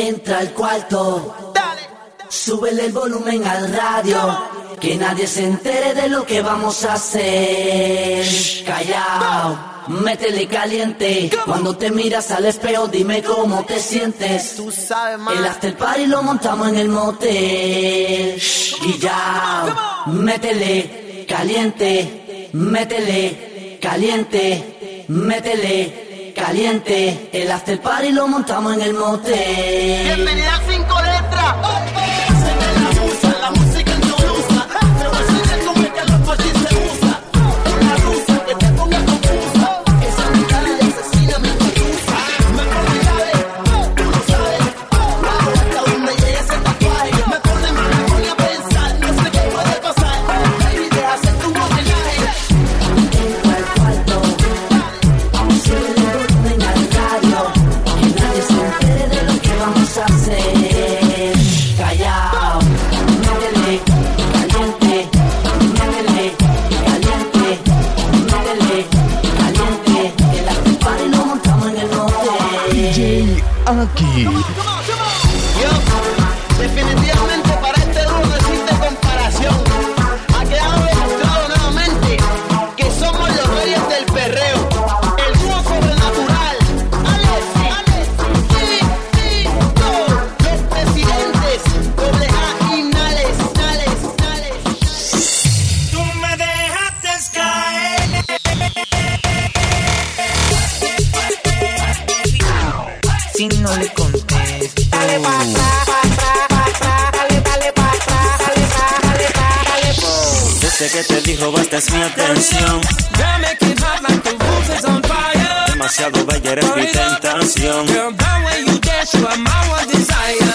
Entra al cuarto, dale, súbele el volumen al radio. Que nadie se entere de lo que vamos a hacer. Callao, métele caliente. Cuando te miras al espejo, dime cómo te sientes. Tú sabes. El after party lo montamos en el motel. Y ya, métele caliente, métele caliente, métele caliente. El after party lo montamos en el motel. Bienvenida a cinco letras. aqui. demasiado es mi atención. Girl, make it hot like the roof is on fire. Demasiado bella eres mi tentación. Girl, the way you dance, you are my one desire.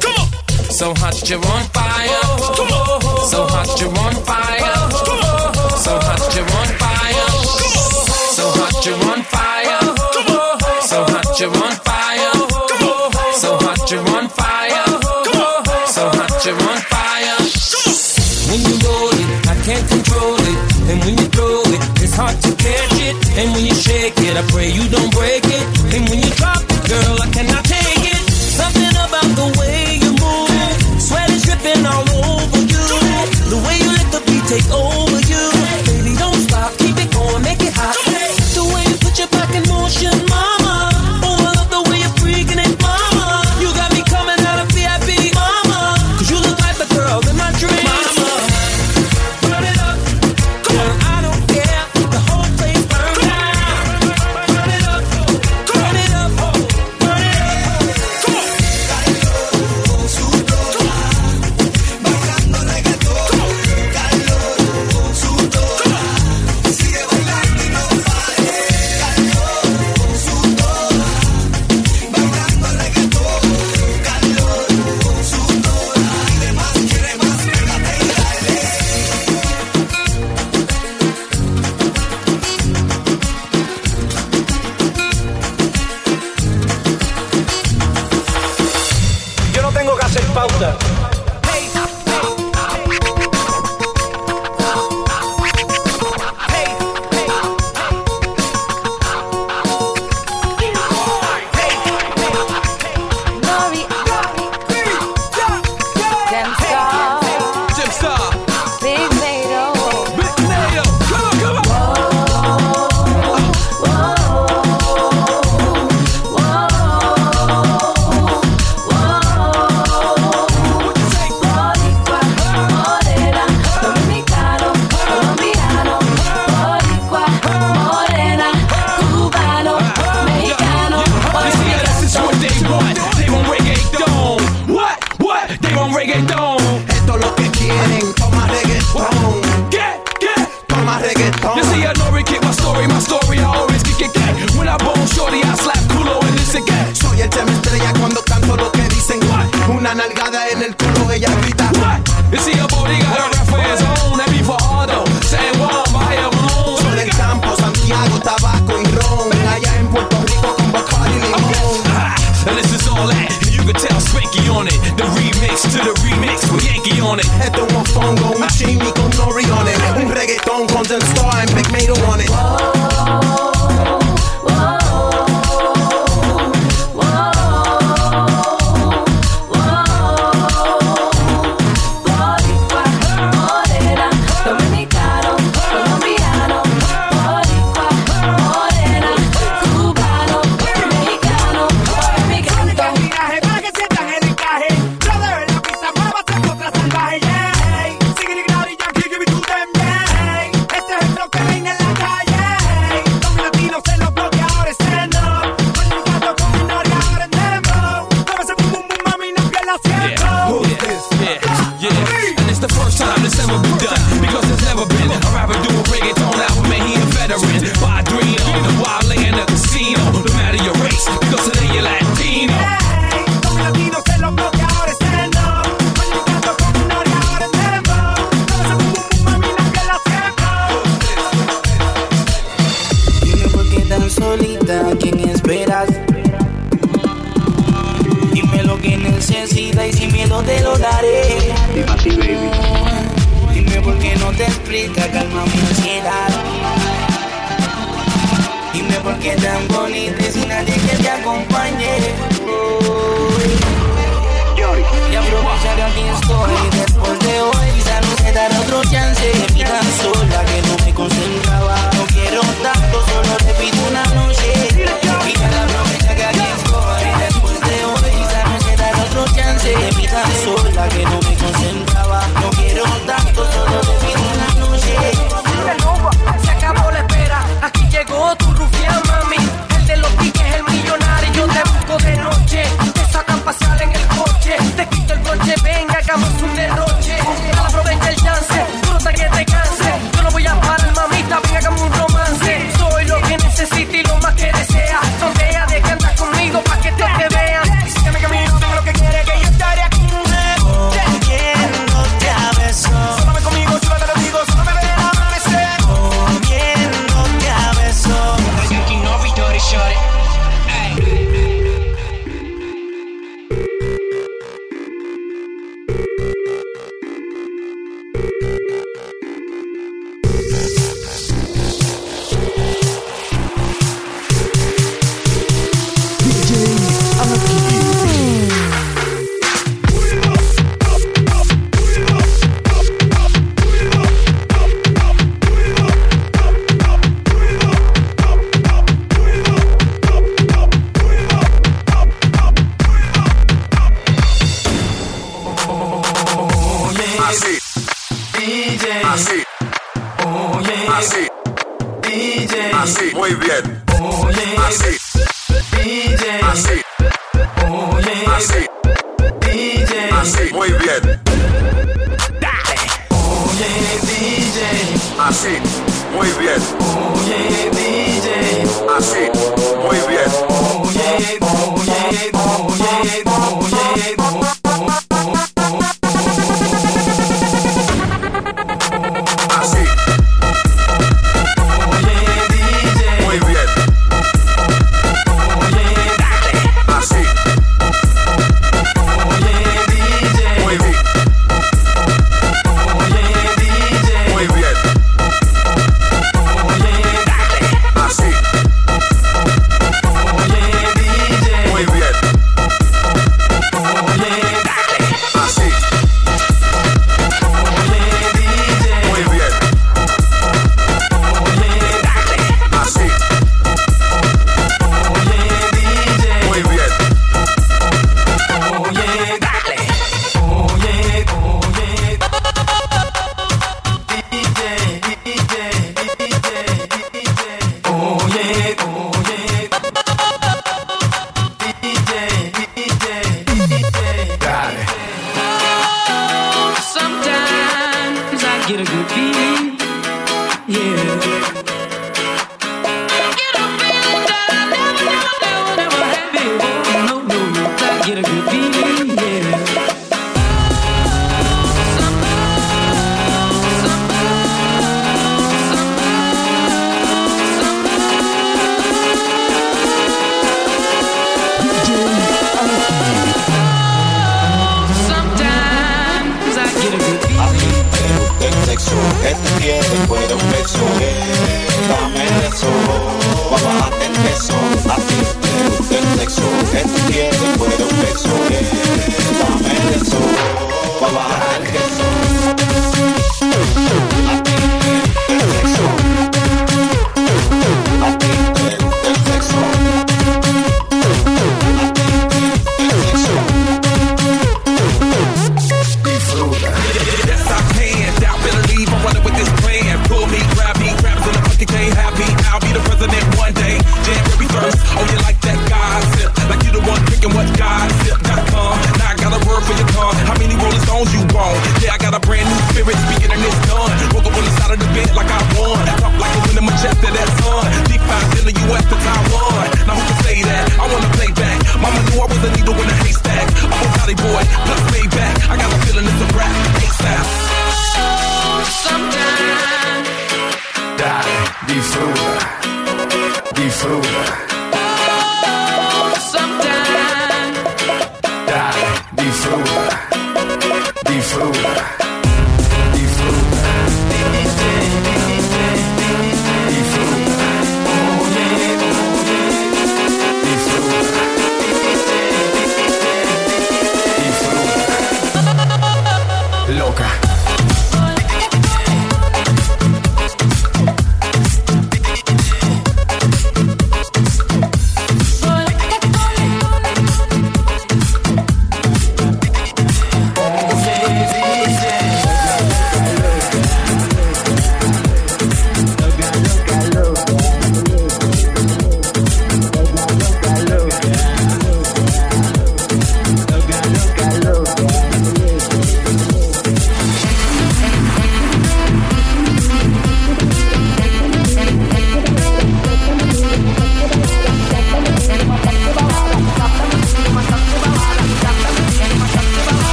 Come on. So hot, you're on fire. Come on. So hot, you're on fire. Come on. So hot, you're on fire. Come on. So hot, you're on fire. Come on. So hot, you're on fire. Come on. So hot, you're on fire. I pray you don't break it.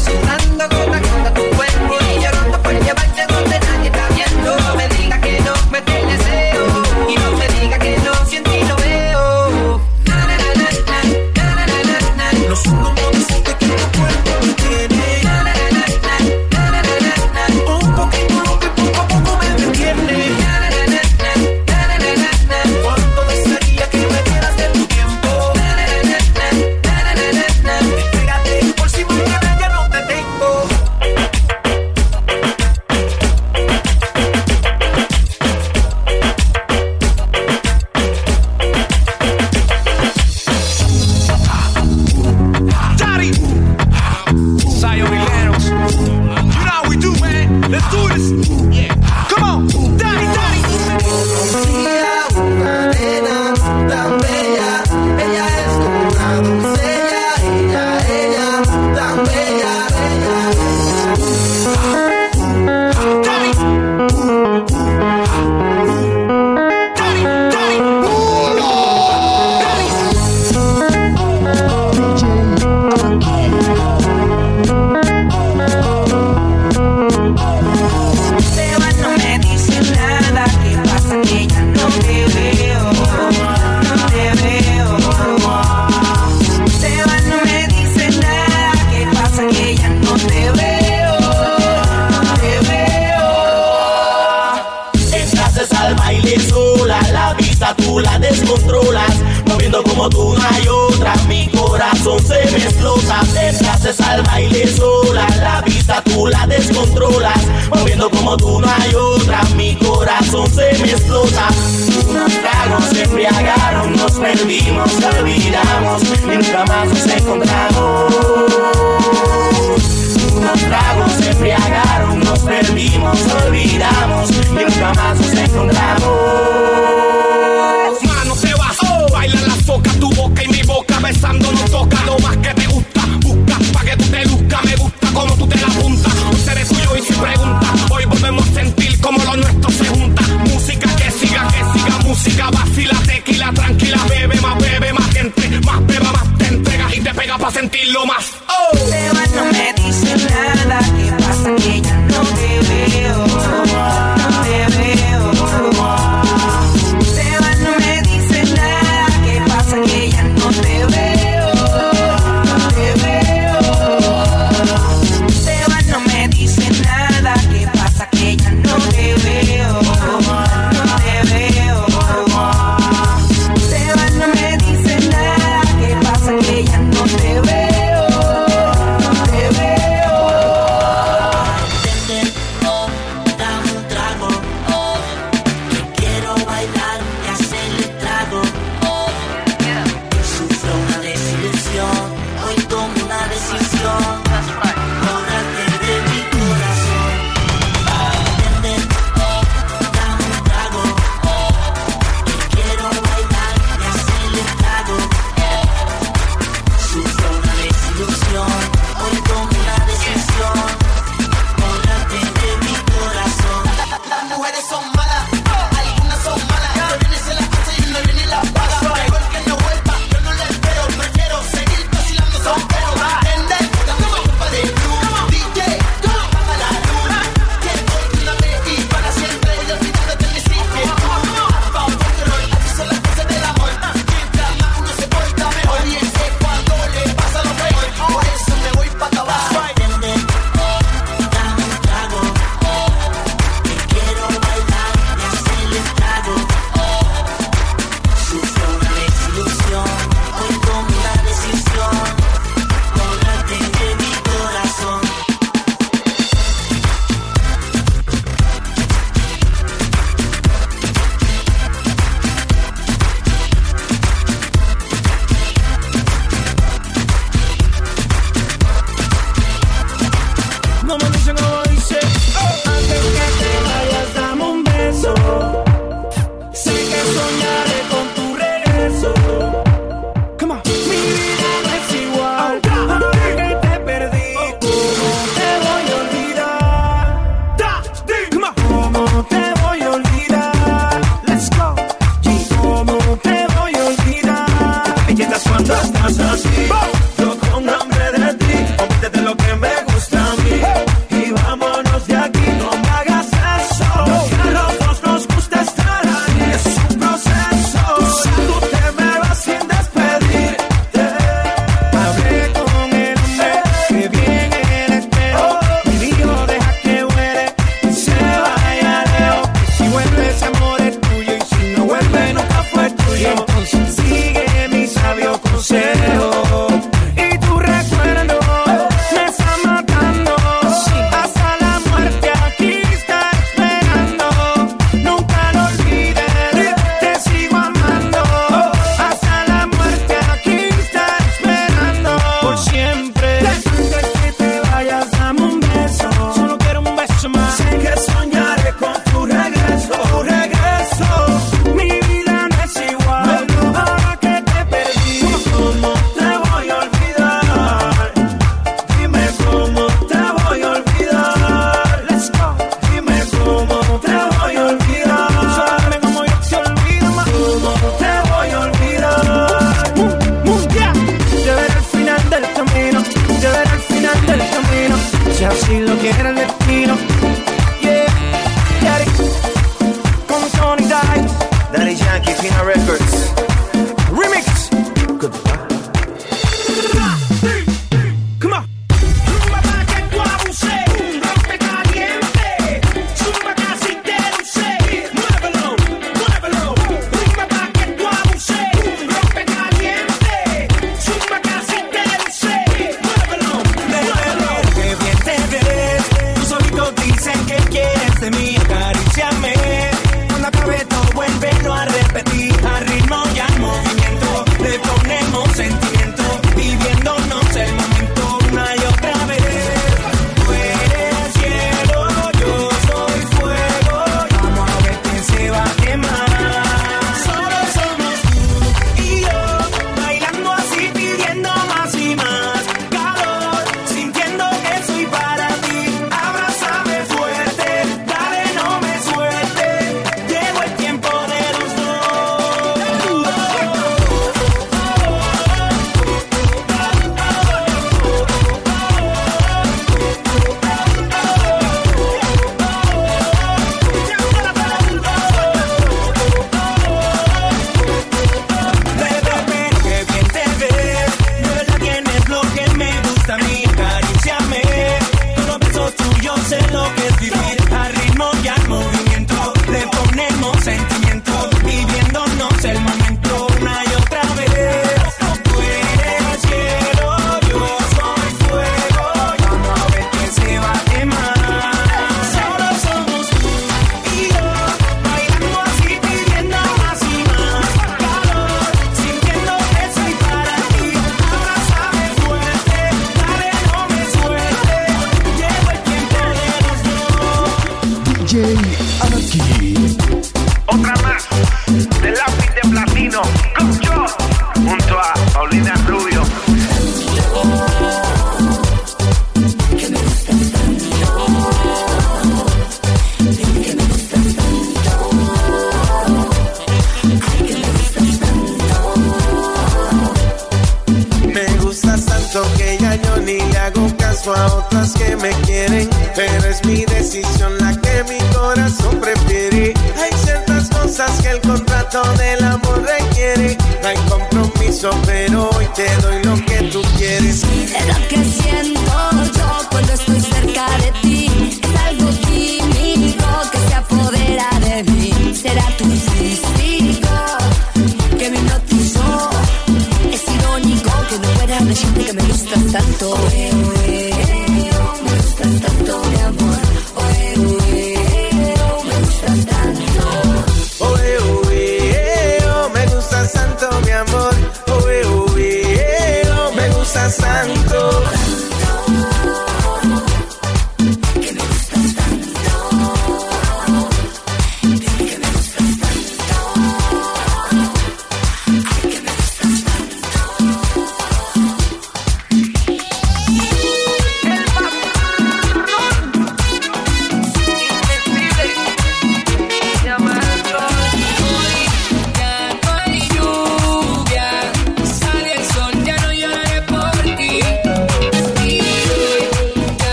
sudando, sudando gota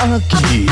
aquí.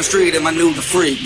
the street and I knew the freak.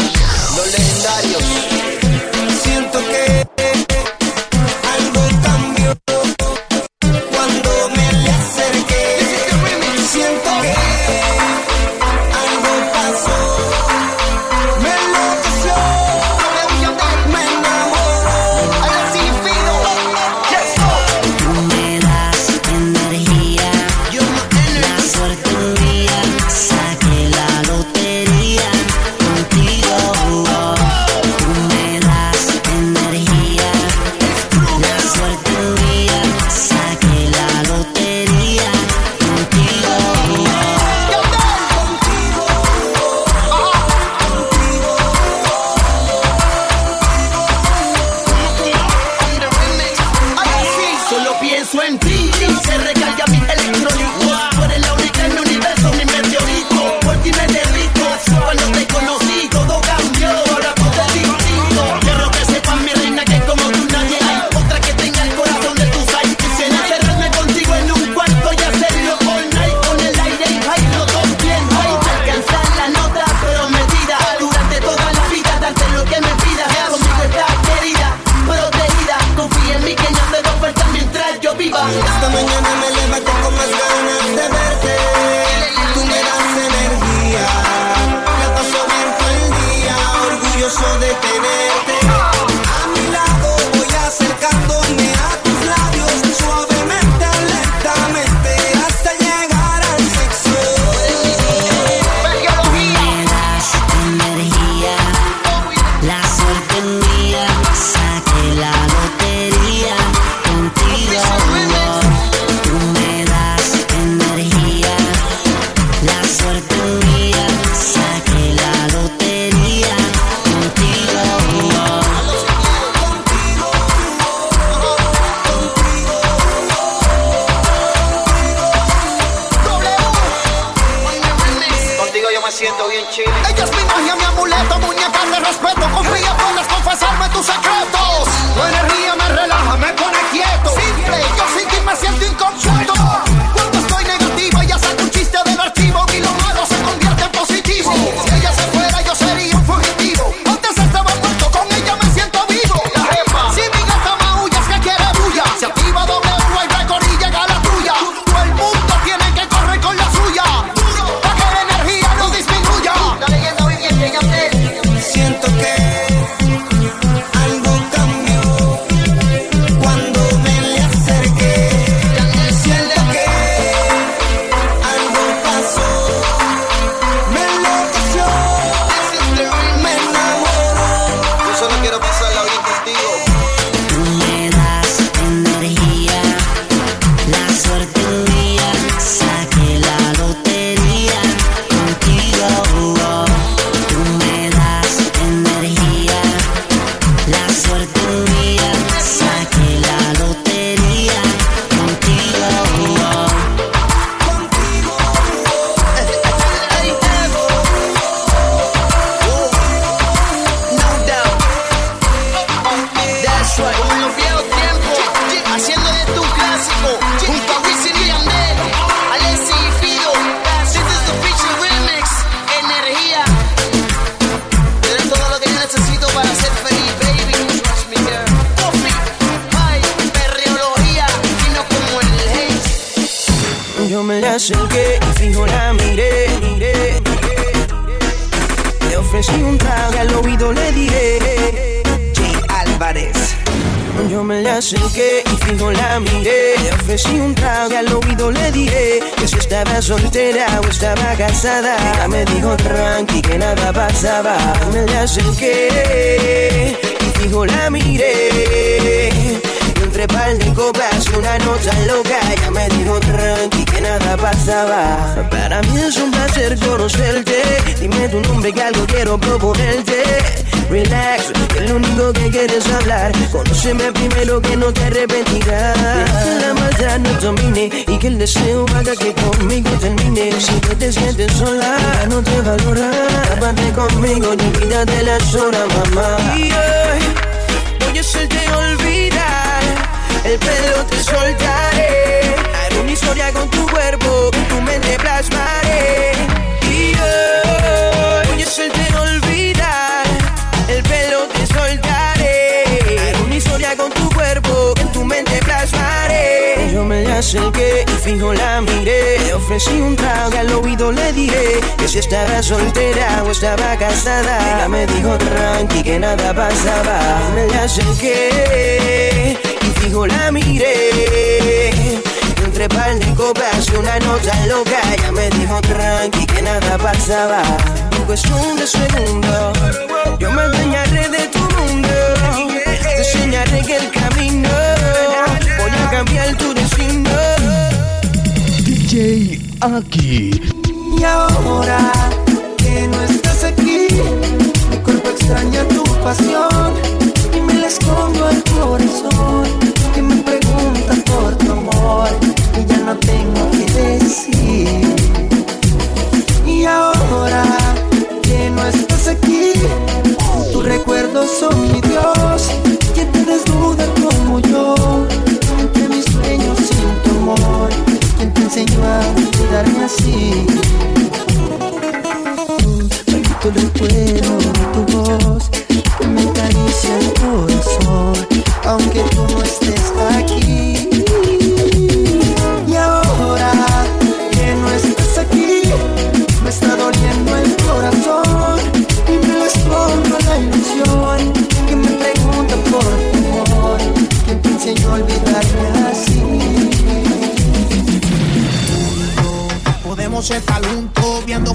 Legendarios.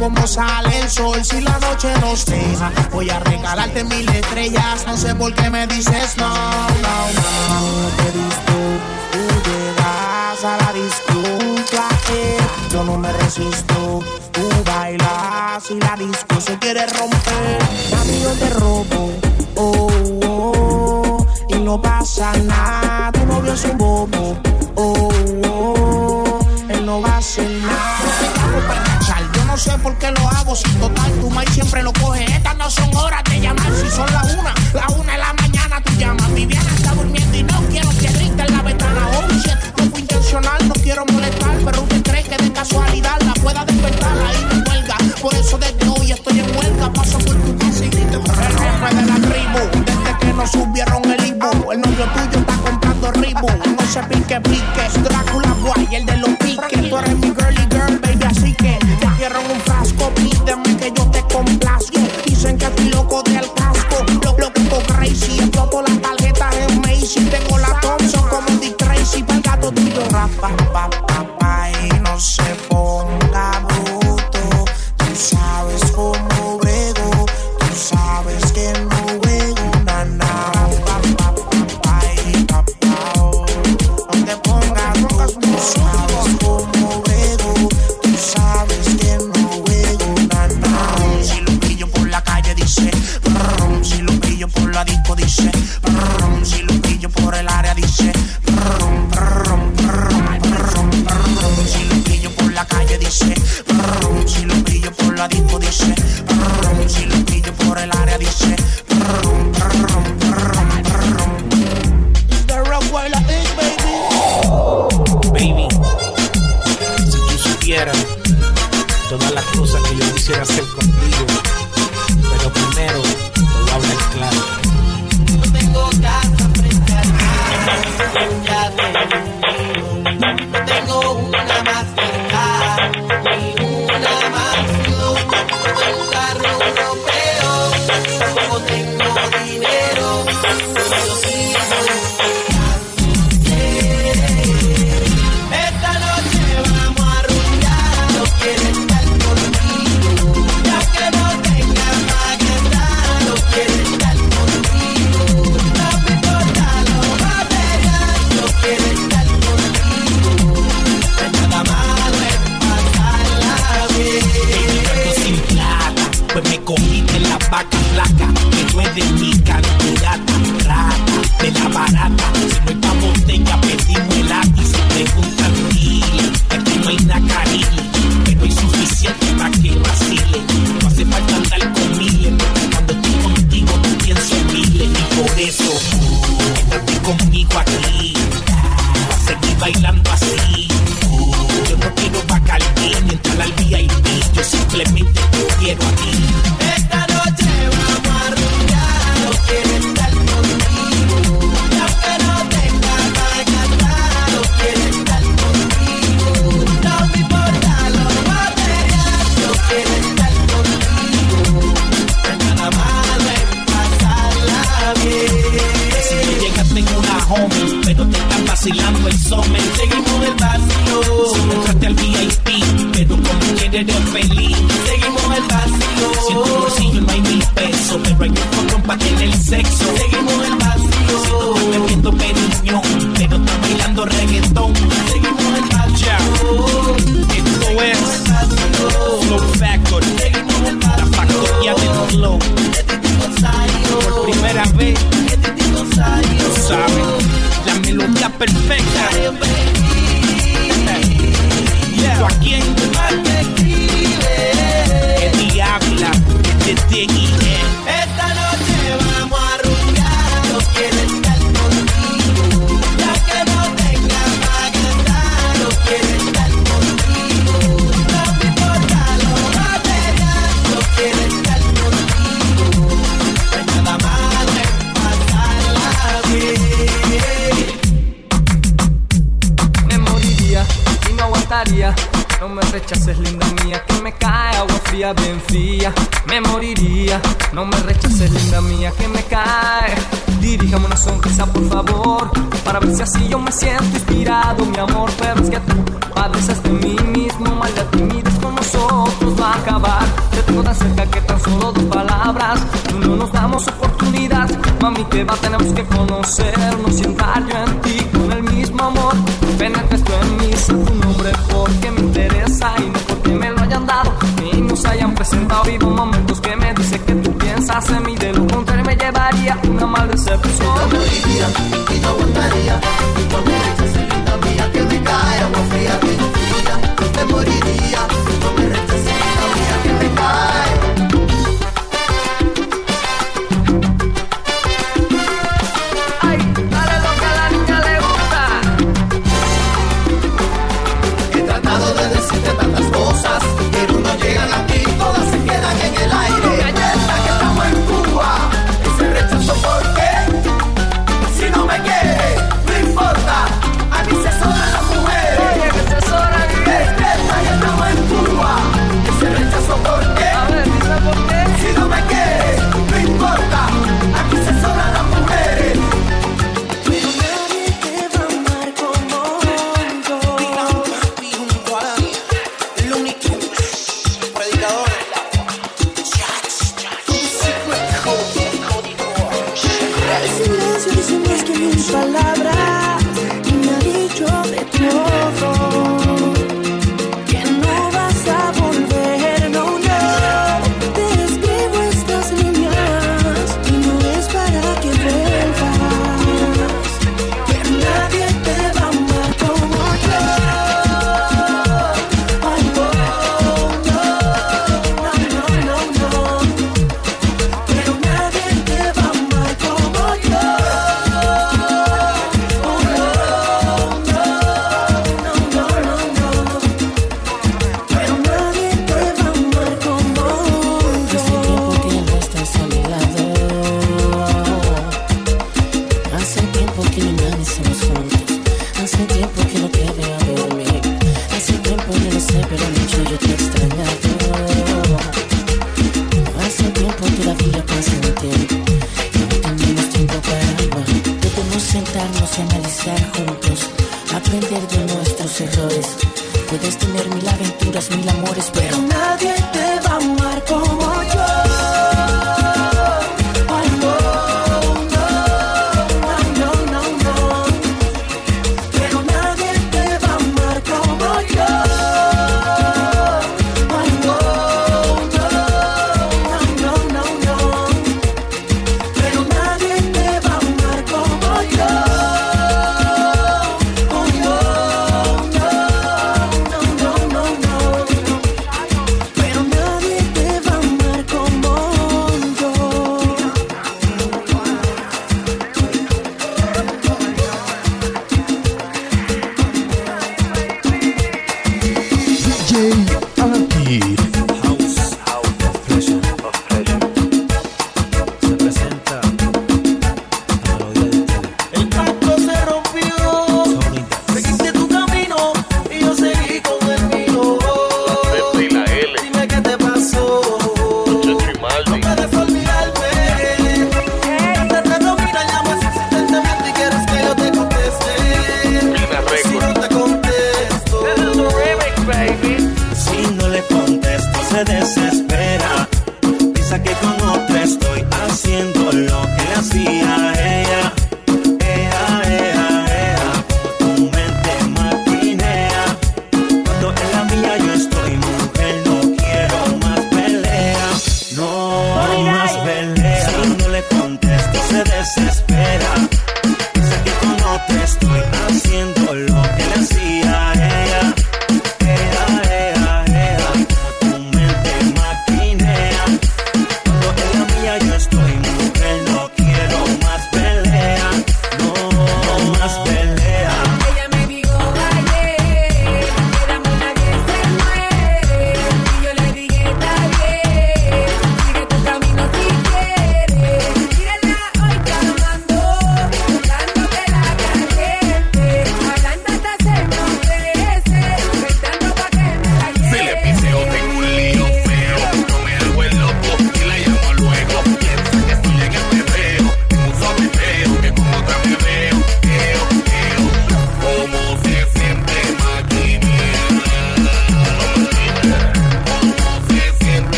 como sale el sol si la noche nos deja. Voy a regalarte mil estrellas, no sé por qué me dices no, no, no. no te disto, tú llegas a la disculpa, yo no me resisto. Tú bailas y la disco se quiere romper. Mami, yo te robo, oh, oh, y no pasa nada. Tu novio es un bobo, oh, oh, él no va a hacer nada sé por qué lo hago. sin total, tu mail siempre lo coge. Estas no son horas de llamar. Si son las una, la una de la mañana tú llamas. Viviana está durmiendo y no quiero que grite en la ventana. Oh, shit, no fue intencional, no quiero molestar. Pero usted cree que de casualidad la pueda despertar. Ahí me huelga. Por eso desde hoy estoy en huelga. Paso por tu casa y grito. El jefe de la tribu, desde que nos subieron el Ibu. El novio tuyo está comprando ribu. No sé pique pique. Drácula guay, el de los piques. poder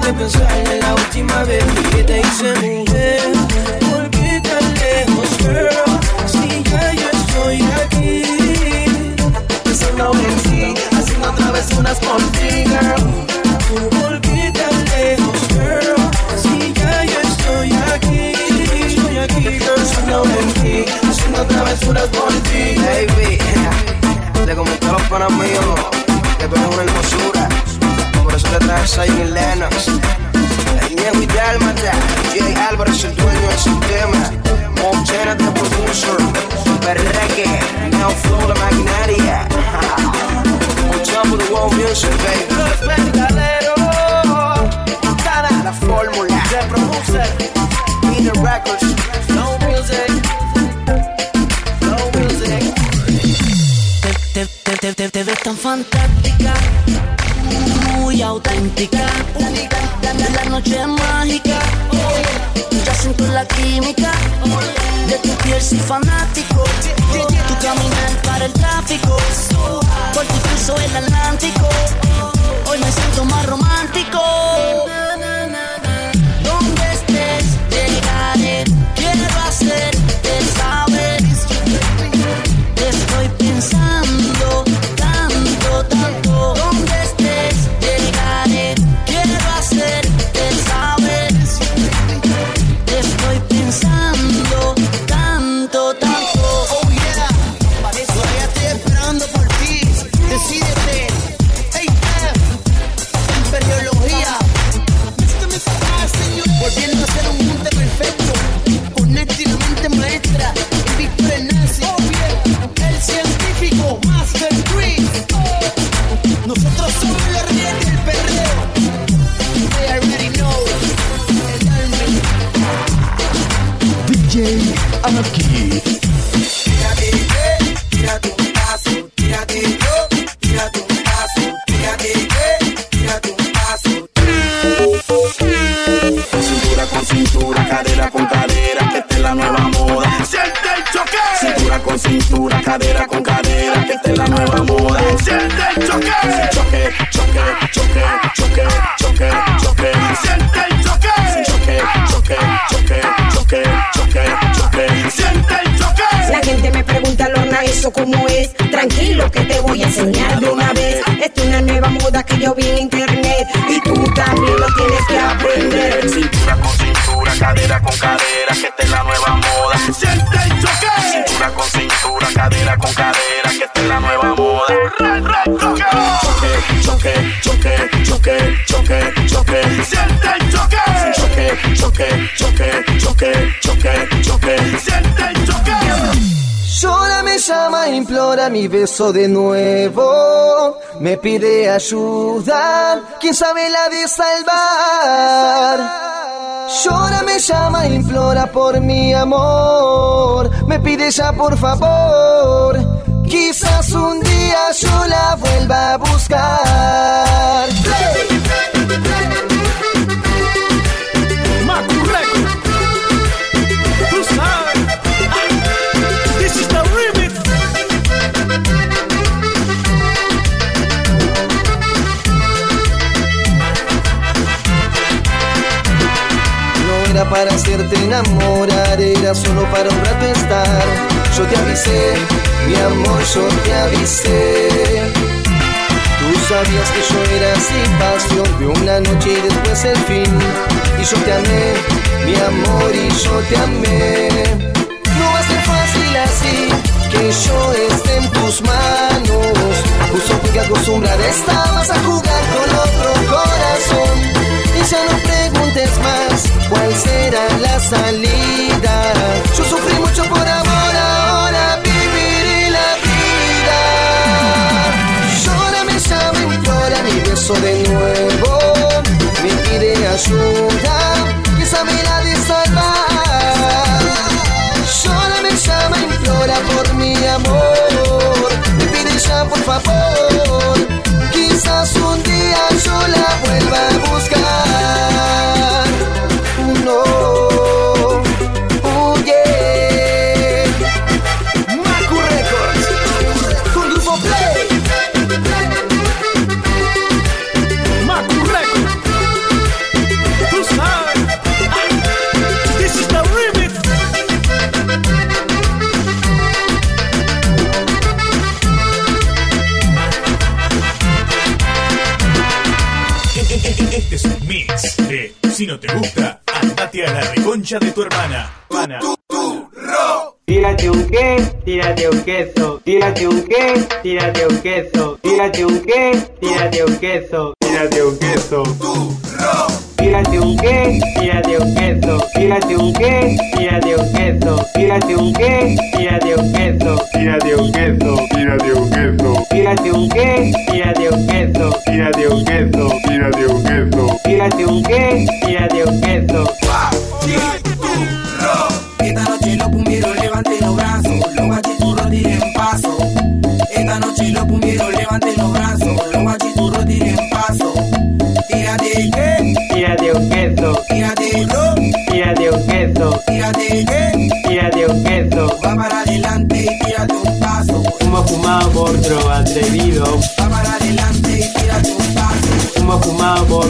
de pensar en la última vez que te hice mujer. ¿Por qué tan lejos, girl? Si ya yo estoy aquí. Pensando en ti, haciendo travesuras por ti, girl. ¿Por qué tan lejos, girl? Si ya yo estoy aquí. Estoy aquí, girl. Pensando en ti, haciendo travesuras por ti. Baby, le comenté a los panas míos que tú eres una hermosura Álvarez, la traza y en Lennox. El Ñengo y Dálmata, Jay Álvarez, el dueño del sistema. Montana, the producer. Berreque, Neo Flow, la maquinaria. On top of the world music, baby. Los Mercaderos, cara la fórmula. The producer, Peter Records, Flow Music. Flow Music. Te, te, te, te, te ves tan fantástica muy auténtica. La, la, noche es mágica. Ya siento la química de tu piel soy fanático. Tu caminar para el tráfico, por tu cruzo el Atlántico. Hoy me siento más romántico. Donde estés llegaré, quiero hacerte saber. Te estoy pensando. Implora mi beso de nuevo. Me pide ayuda, quién sabe la de salvar. Llora, me llama, implora por mi amor. Me pide ya por favor. Quizás un día yo la vuelva a buscar. Para hacerte enamorar, era solo para un rato estar. Yo te avisé, mi amor, yo te avisé. Tú sabías que yo era sin pasión de una noche y después el fin. Y yo te amé, mi amor, y yo te amé. No va a ser fácil así, que yo esté en tus manos. Justo que acostumbrada estabas a jugar con otro corazón. Y ya no preguntes más cuál será la salida. Yo sufrí mucho por amor, ahora viviré la vida. Llora, me llama, implora mi beso de nuevo. Me pide ayuda, que sabe la de salvar. Llora, me llama, implora por mi amor. Me pide ya por favor. Quizás un día yo la vuelva a buscar. Te gusta, andate a la reconcha de tu hermana. Hermana. Tírate un qué, tírate un queso, tírate un qué, tírate un queso, tírate un qué, tírate un queso, tírate un queso. Tírate un qué, tírate un queso, tírate un qué, tírate un queso, tírate un qué, tírate un queso, tírate un queso, tírate un queso, tírate un qué, tírate un queso, tírate un queso, tírate un queso, tírate un qué, tírate un queso.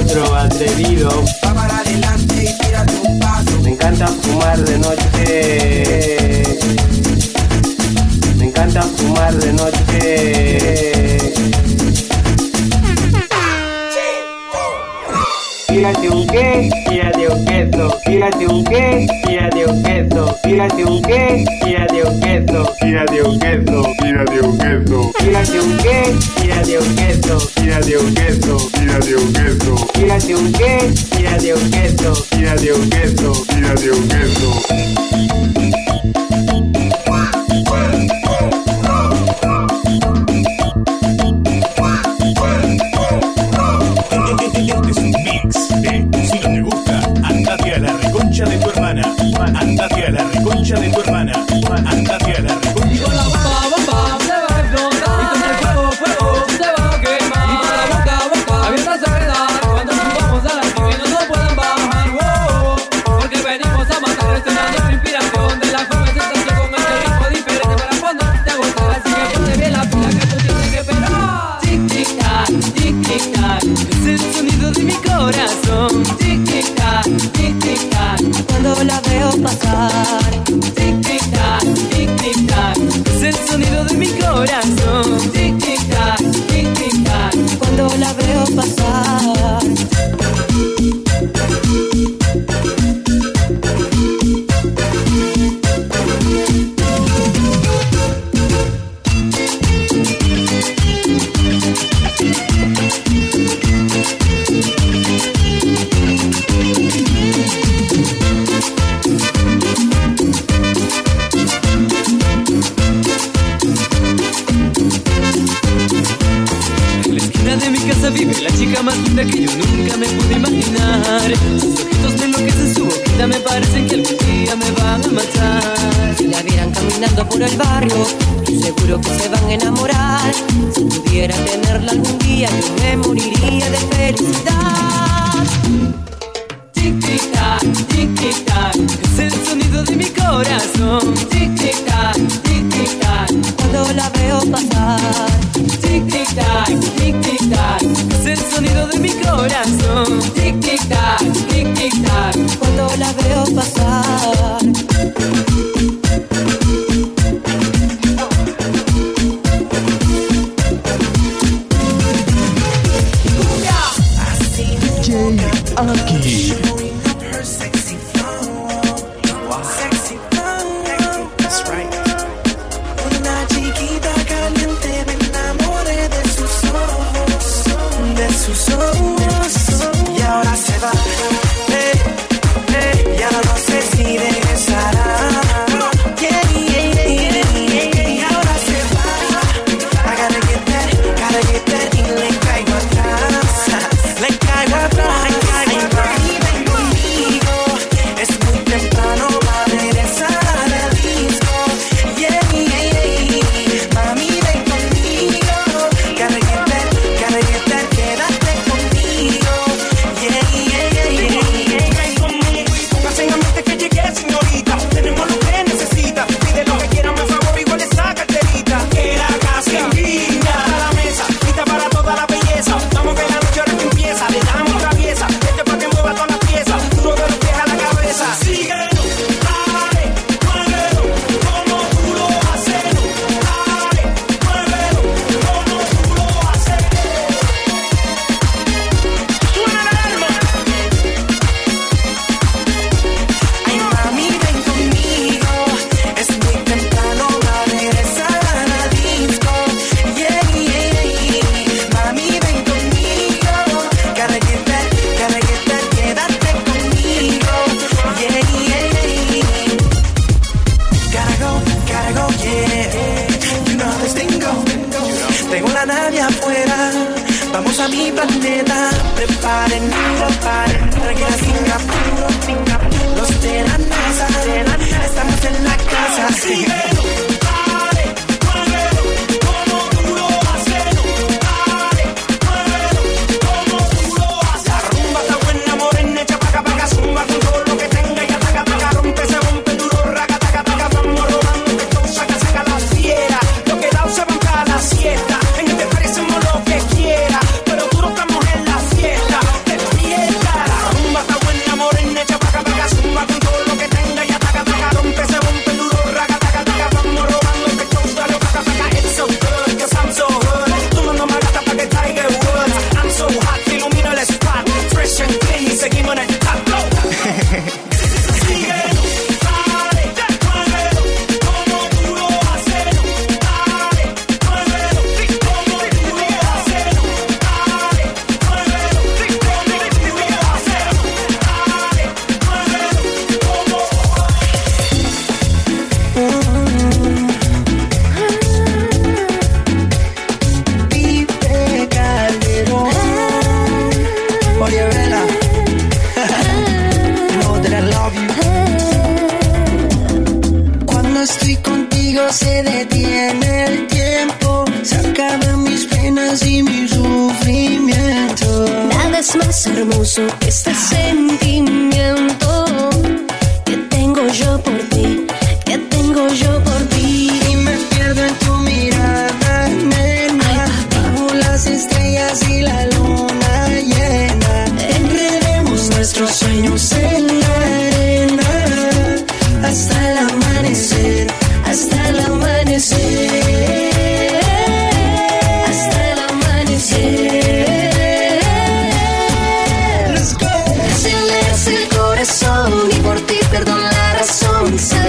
Otro atrevido. Va para adelante y tírate un paso. Me encanta fumar de noche. Me encanta fumar de noche. Tírate un qué, tírate un queso, tírate un qué, tírate un queso, tírate un qué, tírate un queso, tírate un queso, tírate un queso, tírate un qué, tírate un queso, tírate un queso, tírate un queso, tírate un qué, tírate un queso, tírate un queso, tírate un queso.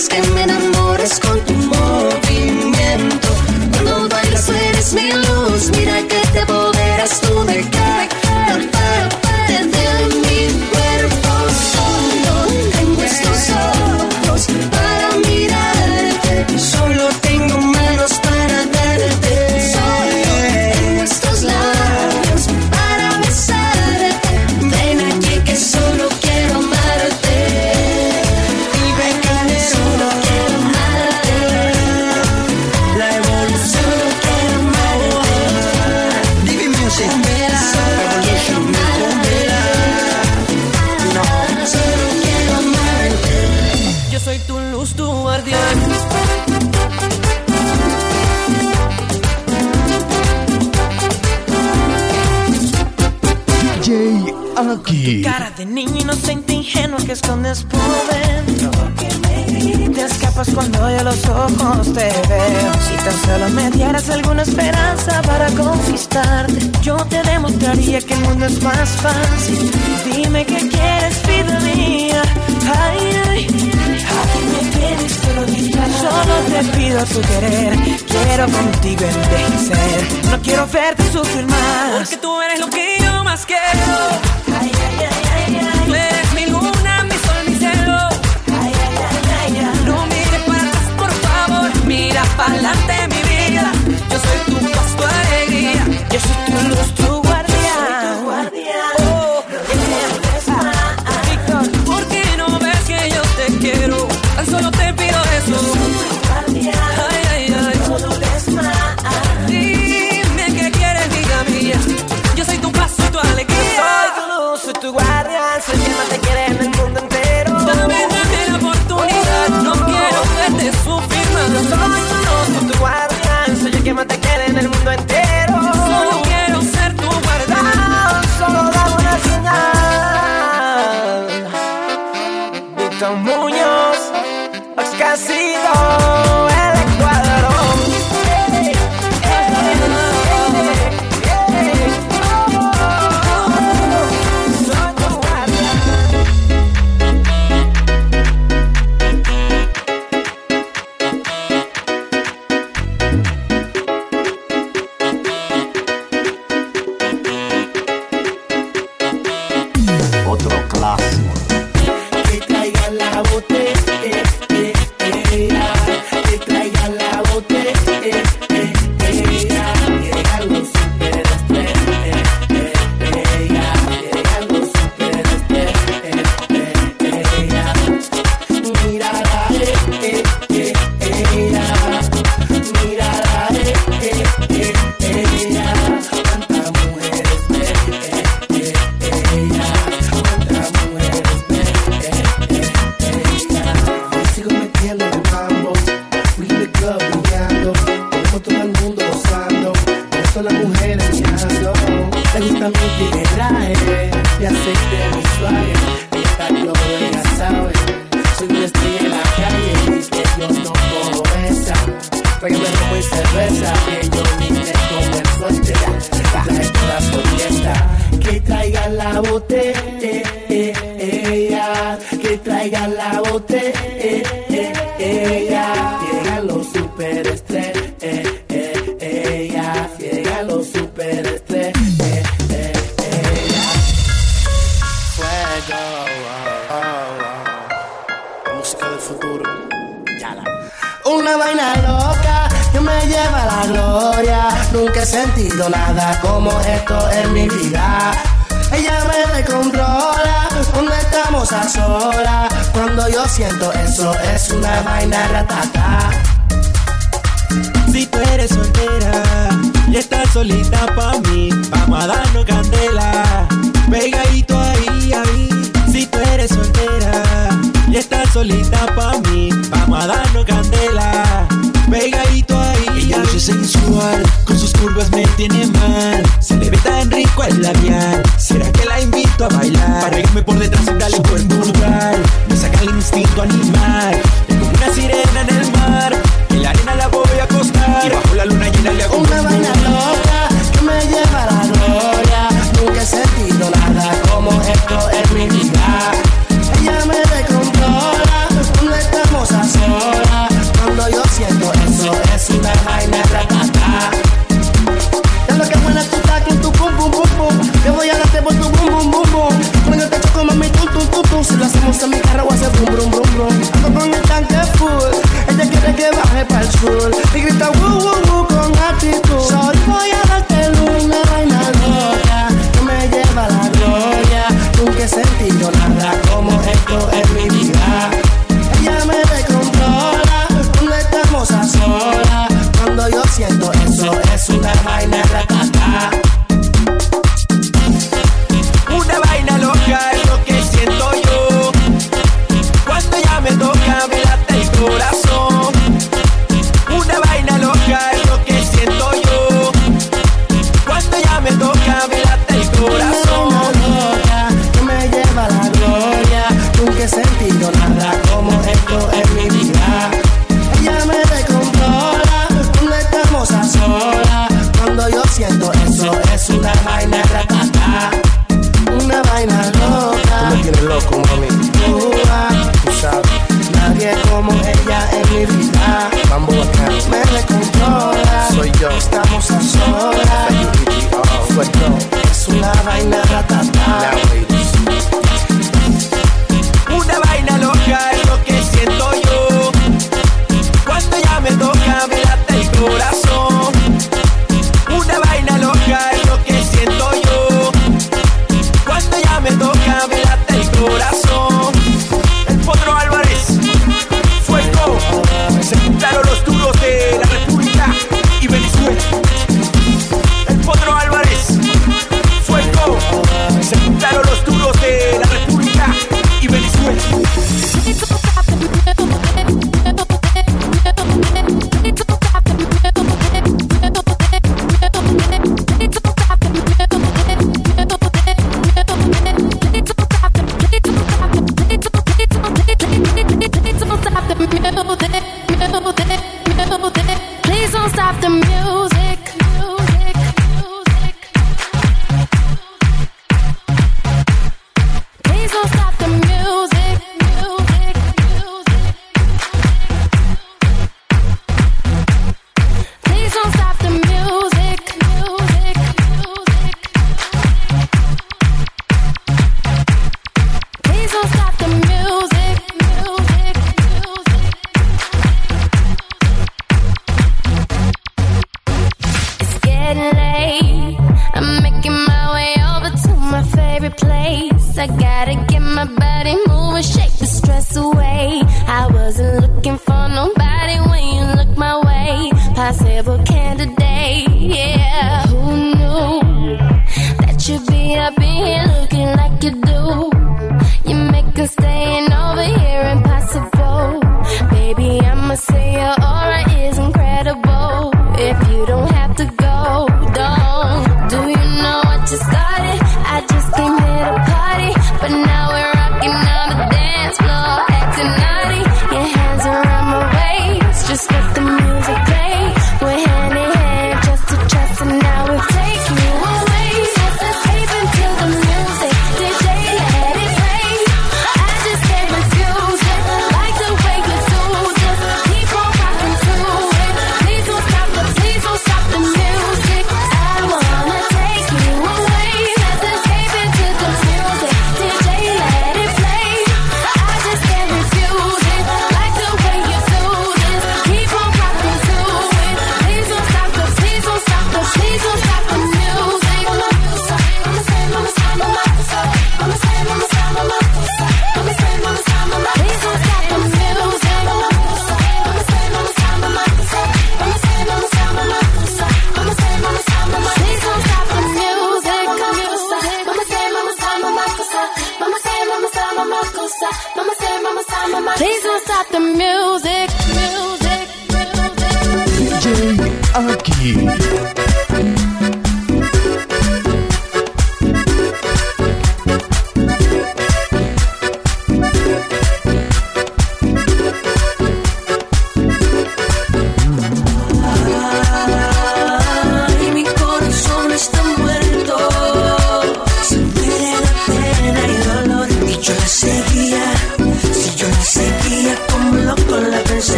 asking más fácil. Dime qué quieres, vida mía. Ay, ay, ay, me tienes todavía. Solo te pido tu querer. Quiero contigo envejecer. No quiero verte sufrir más.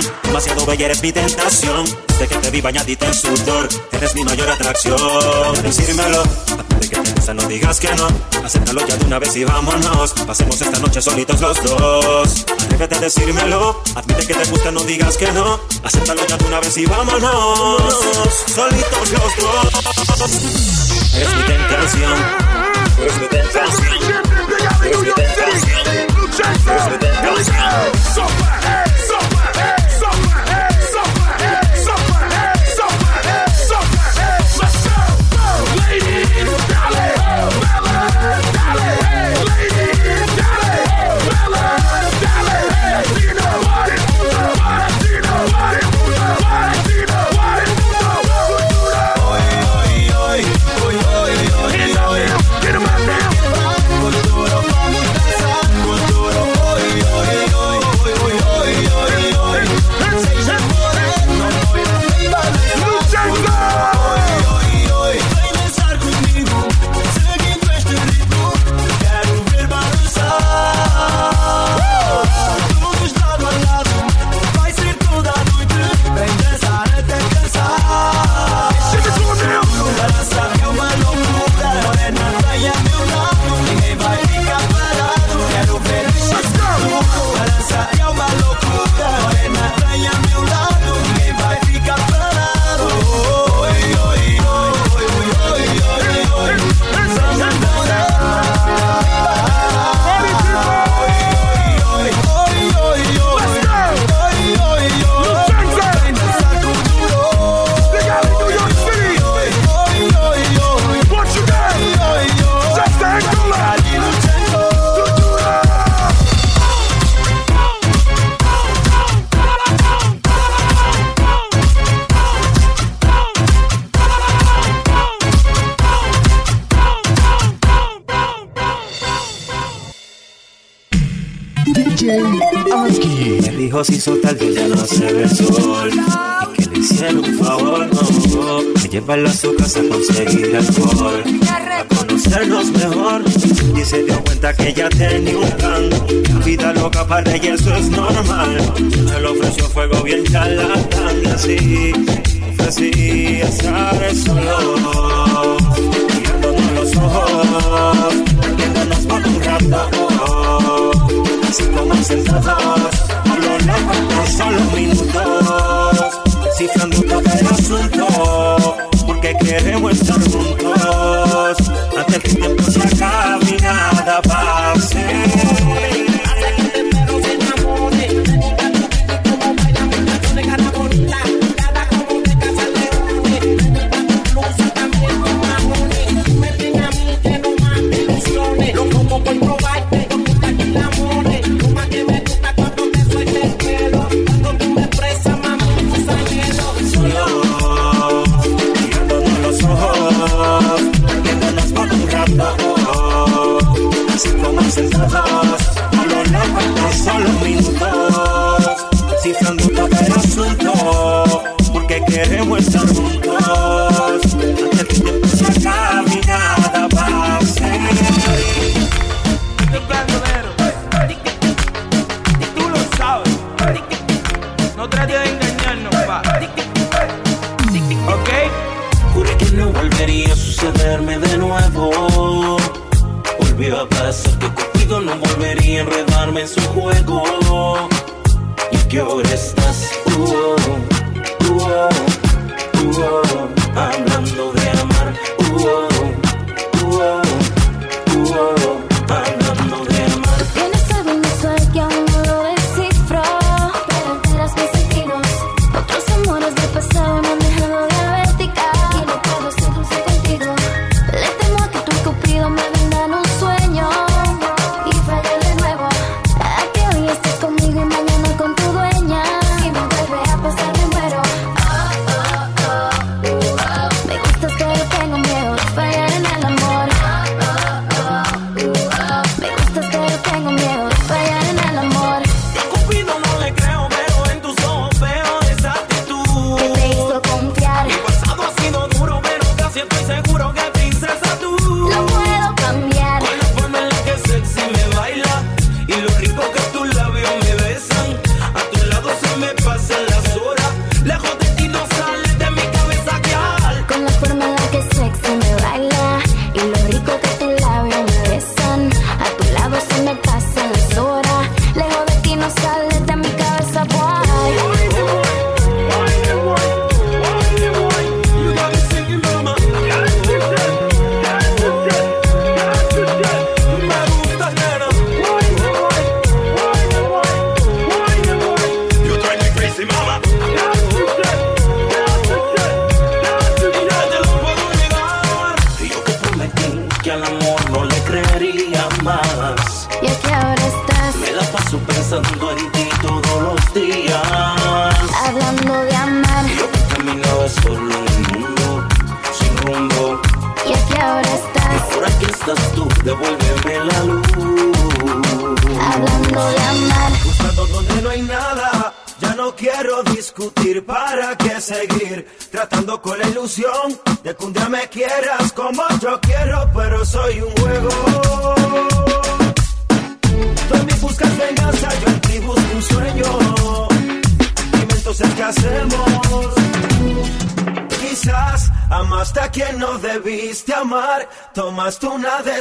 Mi Demasiado bella eres mi tentación. Desde que te vi bañadita en sudor. Eres mi mayor atracción. Decírmelo De que gusta no digas que no. Acéptalo ya de una vez y vámonos. Pasemos esta noche solitos los dos. Atrévete a decírmelo. Admite que te gusta no digas que no. Acéptalo ya de una vez y vámonos. Solitos los dos. Eres mi tentación. Eres mi tentación. Eres mi tentación. Eres mi tentación. Vai Dijo si su tarde ya no se ve el sol. Y que le hiciera un favor, no Que llevarla a su casa a conseguir alcohol. A conocernos mejor Y se dio cuenta que ella tenía un plan. La vida loca para ella eso es normal. Se le ofreció fuego bien charlatán Y así ofrecí estar solo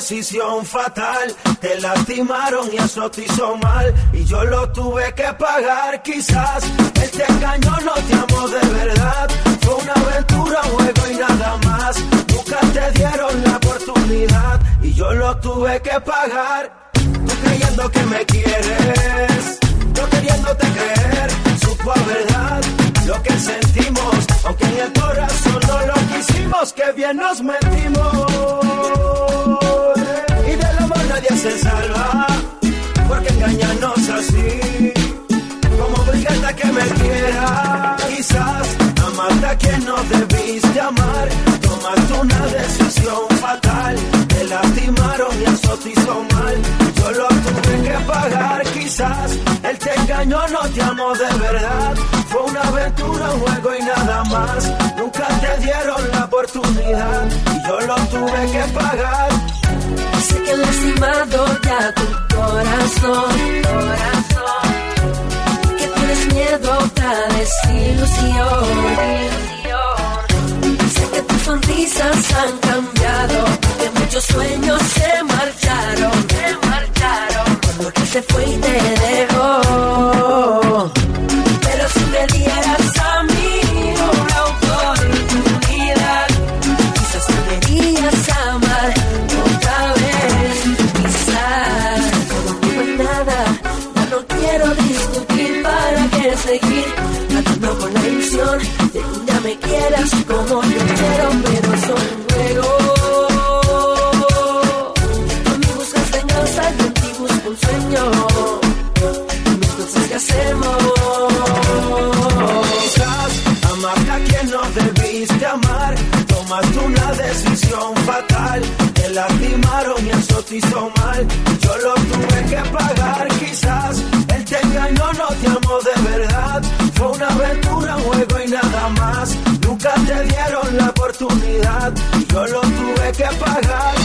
si oportunidad y yo lo tuve que pagar. Sé que he lastimado ya tu corazón, corazón. Que tienes miedo a desilusión. Sé que tus sonrisas han cambiado, que muchos sueños se marcharon, se marcharon. Cuando que se fue y te dejó, pero si me dieras de que ya me quieras como yo quiero, pero soy un juego. Tú en buscas venganza, yo en busco un sueño. Entonces, ¿qué hacemos? Quizás amarte a quien no debiste amar, tomaste una decisión fatal. Te lastimaron y eso te hizo mal, yo lo tuve que pagar, quizás oportunidad. Y yo lo tuve que pagar.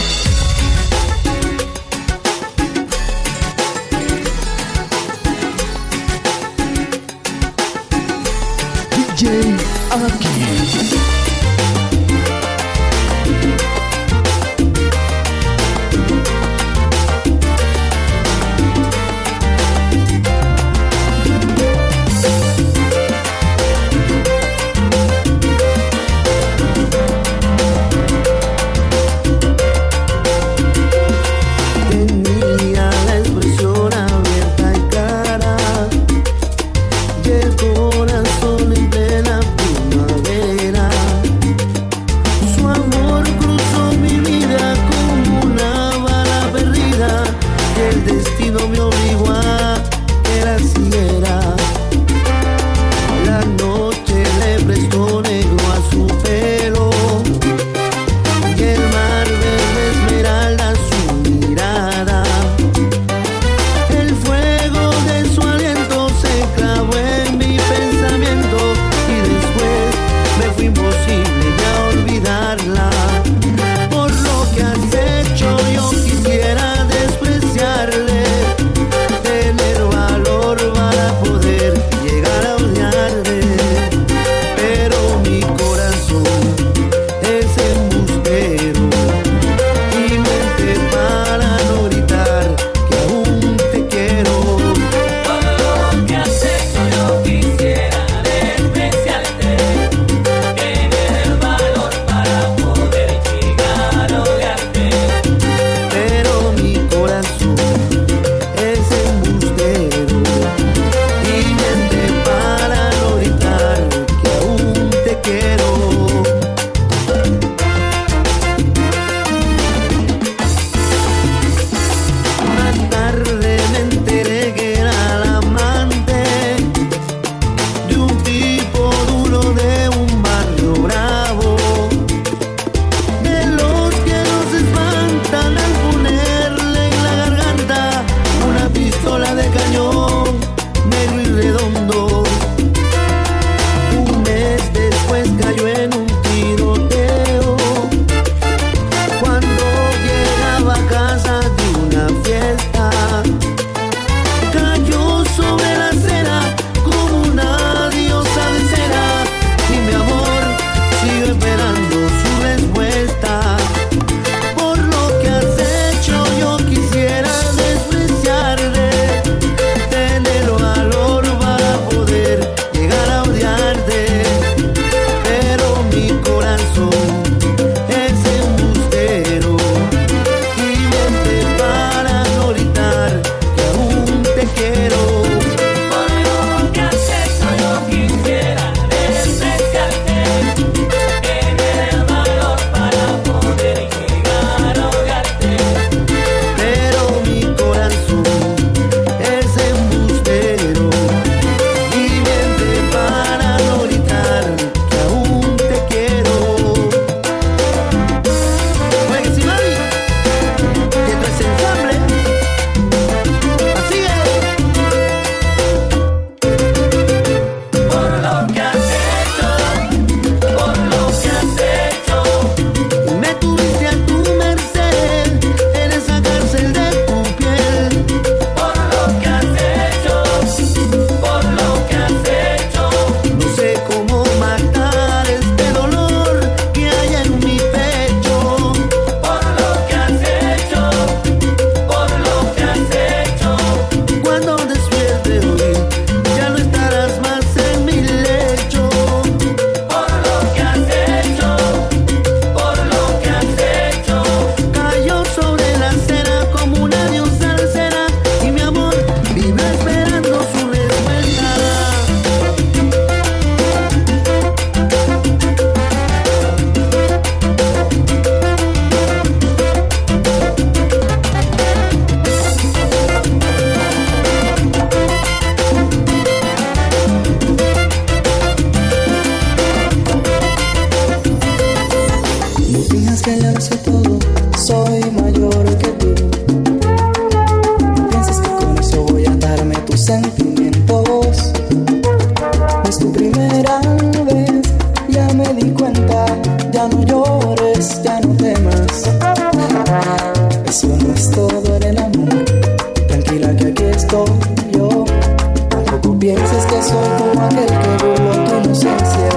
aquel que burló tu inocencia.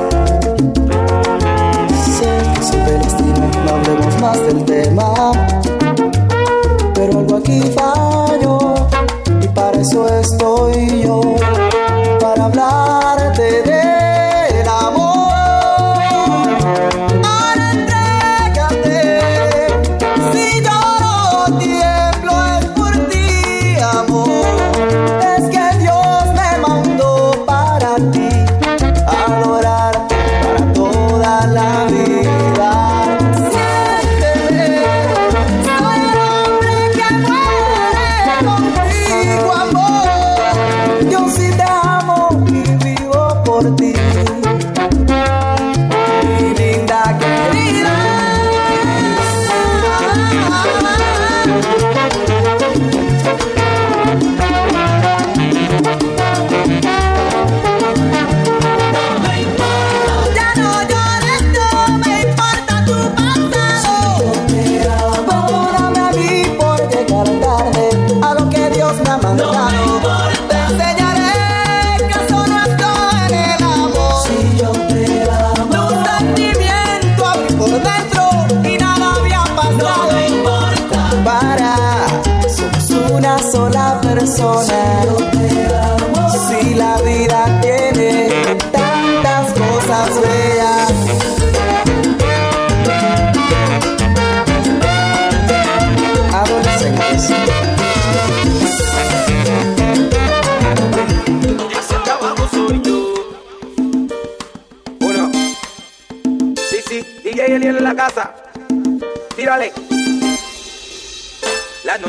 Sé que soy la hablemos más del tema.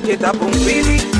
que dá bom feeling.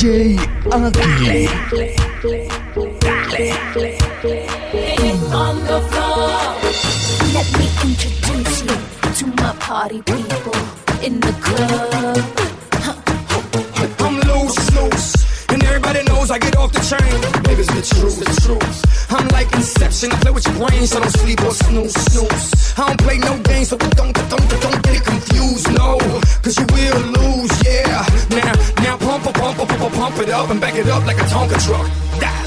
DJ Aki. on the floor. Let me introduce you to my party people in the club. I'm loose, loose, and everybody knows I get off the train. Baby, it's the truth, the truth. I'm like Inception, I play with your brains, so I don't sleep or snooze, snooze. I don't play no games, so don't, don't, don't, don't. Pump it up and back it up like a Tonka truck. Die.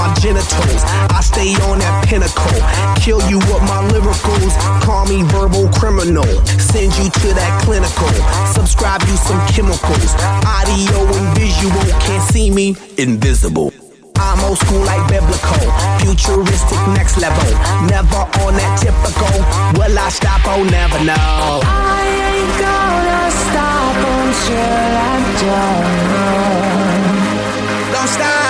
my genitals. I stay on that pinnacle. Kill you with my lyricals. Call me verbal criminal. Send you to that clinical. Subscribe you some chemicals. Audio and visual. Can't see me. Invisible. I'm old school like biblical, futuristic next level. Never on that typical. Will I stop? Oh, never know. I ain't gonna stop until I'm done. Don't stop.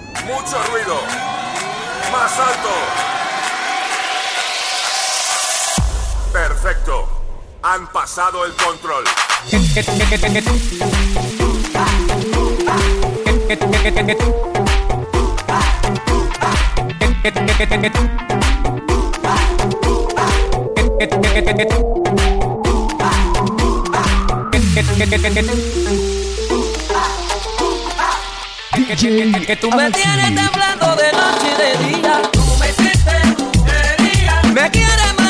Mucho ruido. Más alto. Perfecto. Han pasado el control. que, que, tú me tienes temblando de noche y de día. Tú me hiciste brujería. Me quieres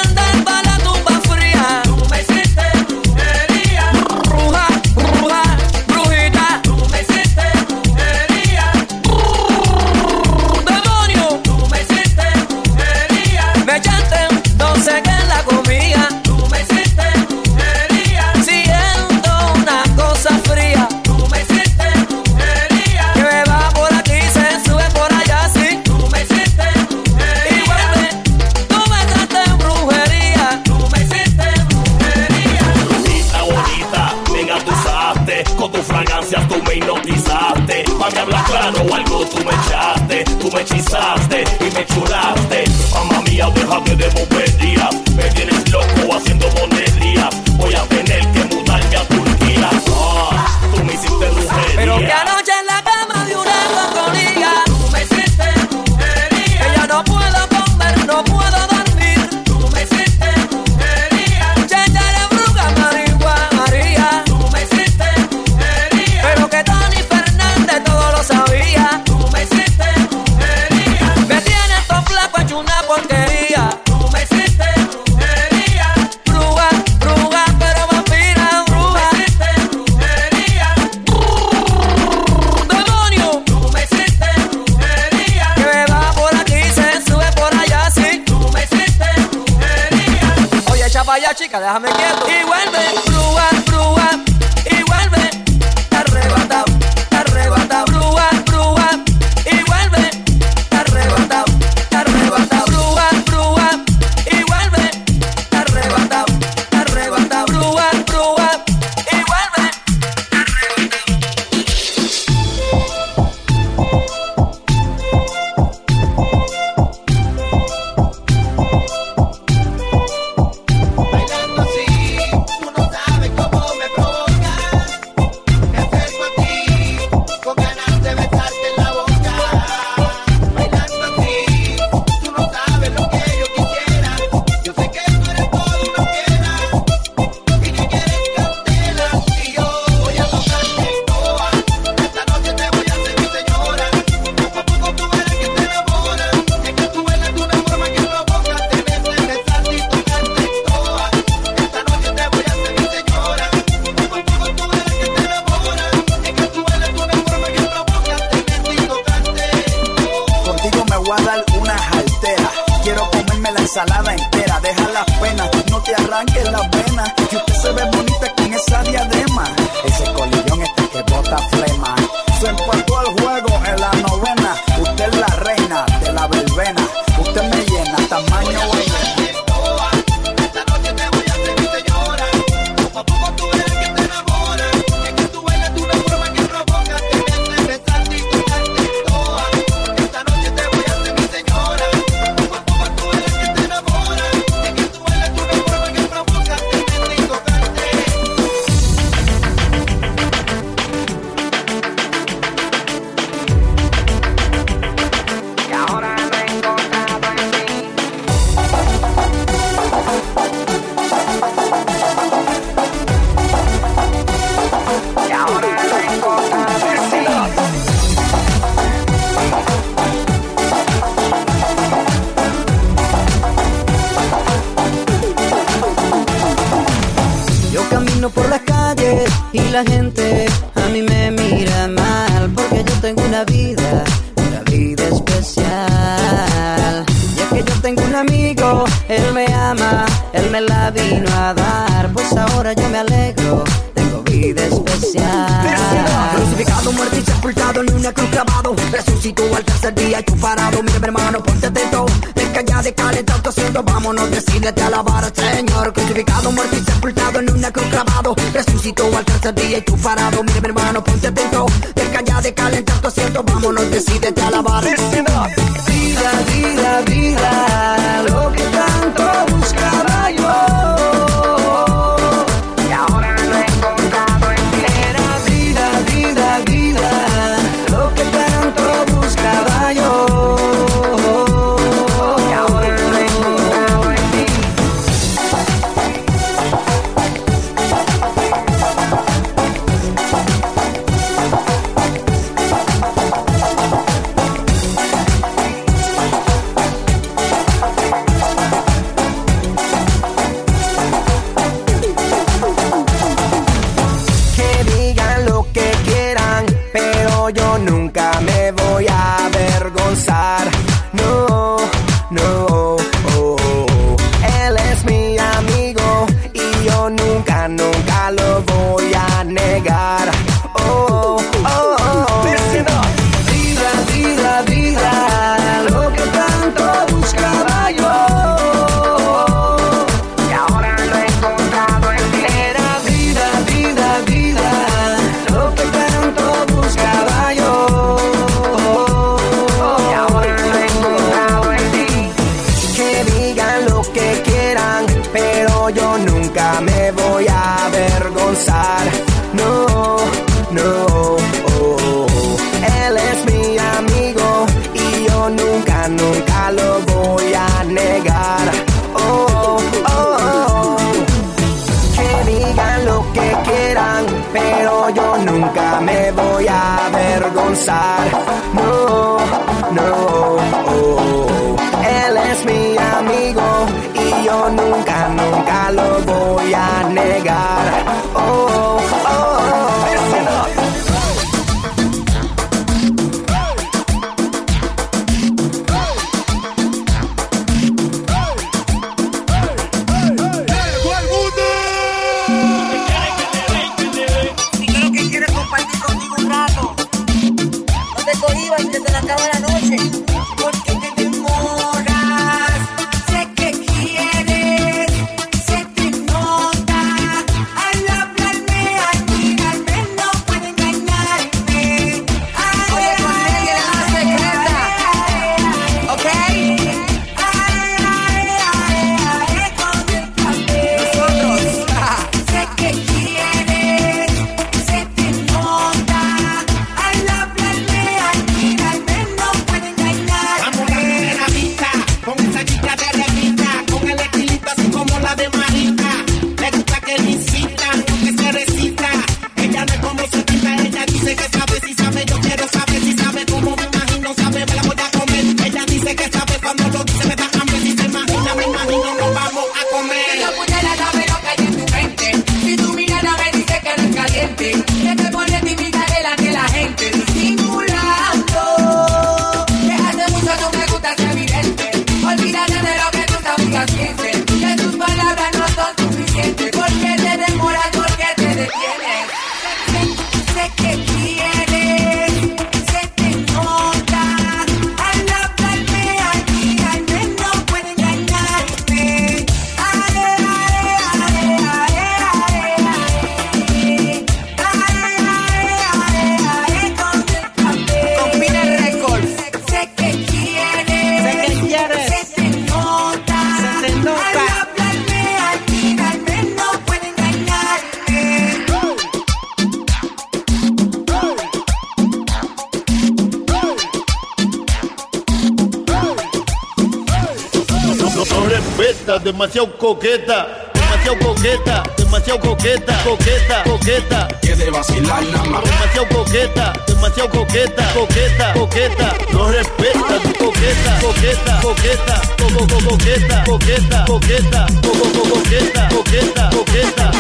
coqueta, demasiado coqueta, coqueta, coqueta, no respeta tu coqueta, coqueta, coqueta, coco, coco, coqueta, coqueta, coqueta, coco, coco, coqueta, coqueta, coqueta,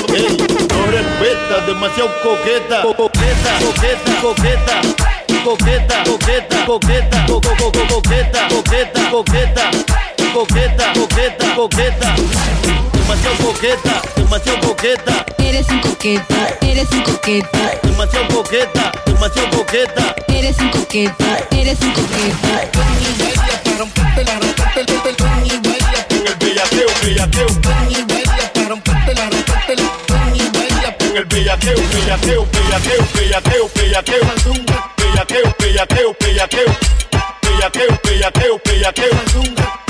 no respeta, demasiado coqueta, co- coqueta, coqueta, coqueta. Coqueta, coqueta, coqueta, coco, coqueta, coqueta, coqueta, coqueta, coqueta, coqueta, demasiado coqueta, demasiado coqueta. Eres un coqueta, eres un coqueta, Demasiado coqueta, demasiado coqueta. eres un coqueta, eres un coqueta. En el bellaqueo, bellaqueo. En el bellaqueo, bellaqueo, bellaqueo, bellaqueo, bellaqueo. Bellaqueo, bellaqueo, bellaqueo. Bellaqueo, bellaqueo, bellaqueo. Bellaqueo.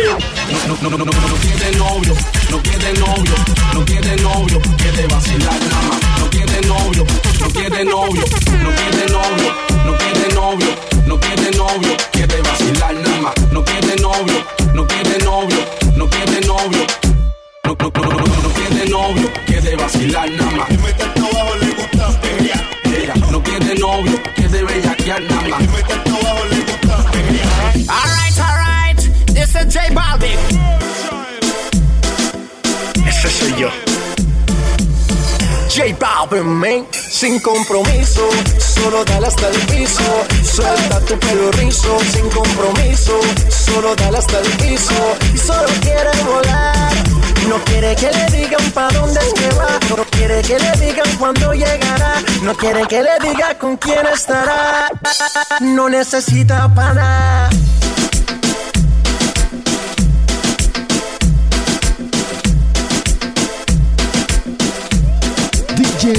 No, no, no, no, no, no quiere novio, no quiere novio, no quiere novio, quiere vacilar nada más. No quiere novio, no quiere novio, no quiere novio, no quiere novio, no quiere novio, quiere vacilar nada más. No quiere novio, no quiere novio, no quiere novio, no, no, no, no, no, quiere novio, quiere vacilar nada más. J Balvin. Ese soy yo. J Balvin, man, sin compromiso, solo dale hasta el piso. Suelta tu pelo rizo, sin compromiso, solo dale hasta el piso. Y solo quiere volar, no quiere que le digan pa' dónde es que va. No quiere que le digan cuándo llegará, no quiere que le diga con quién estará. No necesita para Bata,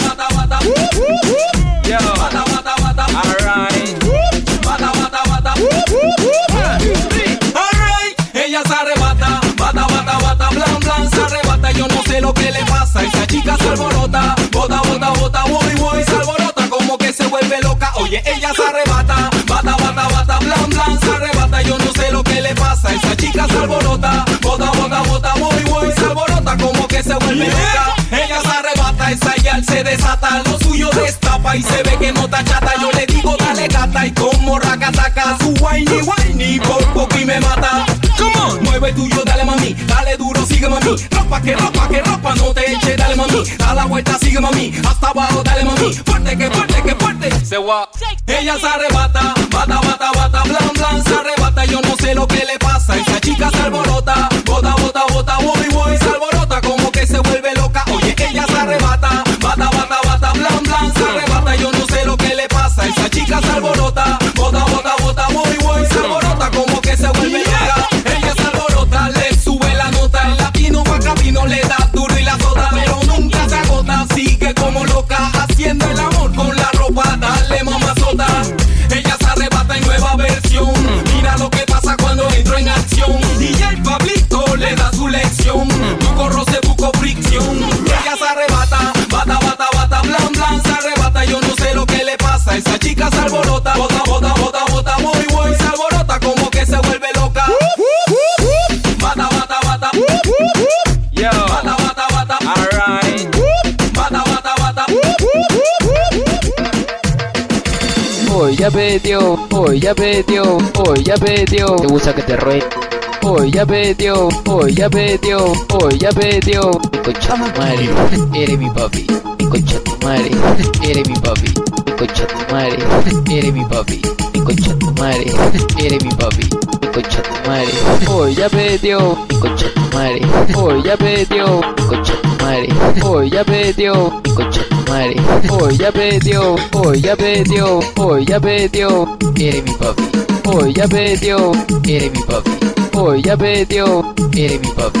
bata, bata. Yo. Bata, bata, bata. Bata, bata, bata. Ella se arrebata, bata, bata, bata, blan, blan, se arrebata. Yo no sé lo que le pasa, esa chica se alborota. Bota, bota, bota, se alborota como que se vuelve loca. Oye, ella se arrebata, bata, bata, bata, blan, blan, se arrebata. Yo no sé lo que le pasa, esa chica se alborota. Bota, bota, bota, voy, voy, se que se vuelve loca. Ella se arrebata, esa yal se desata, lo suyo destapa y se ve que no está chata. Yo le digo, dale gata y como racataca, su whiny, whiny, por poco y me mata. Come on, mueve tuyo, dale mami, dale duro, sigue mami. Ropa que ropa que ropa, no te eche, dale mami. Da la vuelta, sigue mami, hasta abajo, dale mami. Fuerte que fuerte que fuerte. Se va. Ella se arrebata, bata, bata, bata, blan, blan, se arrebata. Yo no sé lo que le pasa, esa chica se alborota. Alborota. Bota, bota, bota, voy, voy, se alborota como que se vuelve loca. Ella se alborota, le sube la nota. El latino va camino, le da duro y la soda, pero nunca se agota. Sigue como loca, haciendo el amor con la ropa. Dale mamazota. Ella se arrebata en nueva versión. Mira lo que pasa cuando entro en acción. DJ Pablito le da su lección. Chica se alborota, bota, bota, bota, bota, voy, voy, se alborota como que se vuelve loca. Bata, bata, bata. Yo. Bata, bata, bata. Alright. Bata, bata, bata. Hoy ya pedió, hoy ya pedió, hoy ya pedió. Te gusta que te ruegue. Hoy ya pedió, hoy ya pedió, hoy ya pedió. Mi concha tu madre, eres mi papi. Mi concha tu madre, eres mi papi. Concha tu madre, eres mi papi. Mi concha tu madre, eres mi papi. Mi concha tu madre. Hoy ya pedió, mi concha tu madre. Hoy ya pedió, mi concha tu madre. Hoy ya pedió, mi concha tu madre. Hoy ya pedió, hoy ya pedió, hoy ya pedió. Eres mi papi. Hoy ya pedió, eres mi papi. Hoy ya pedió, eres mi papi.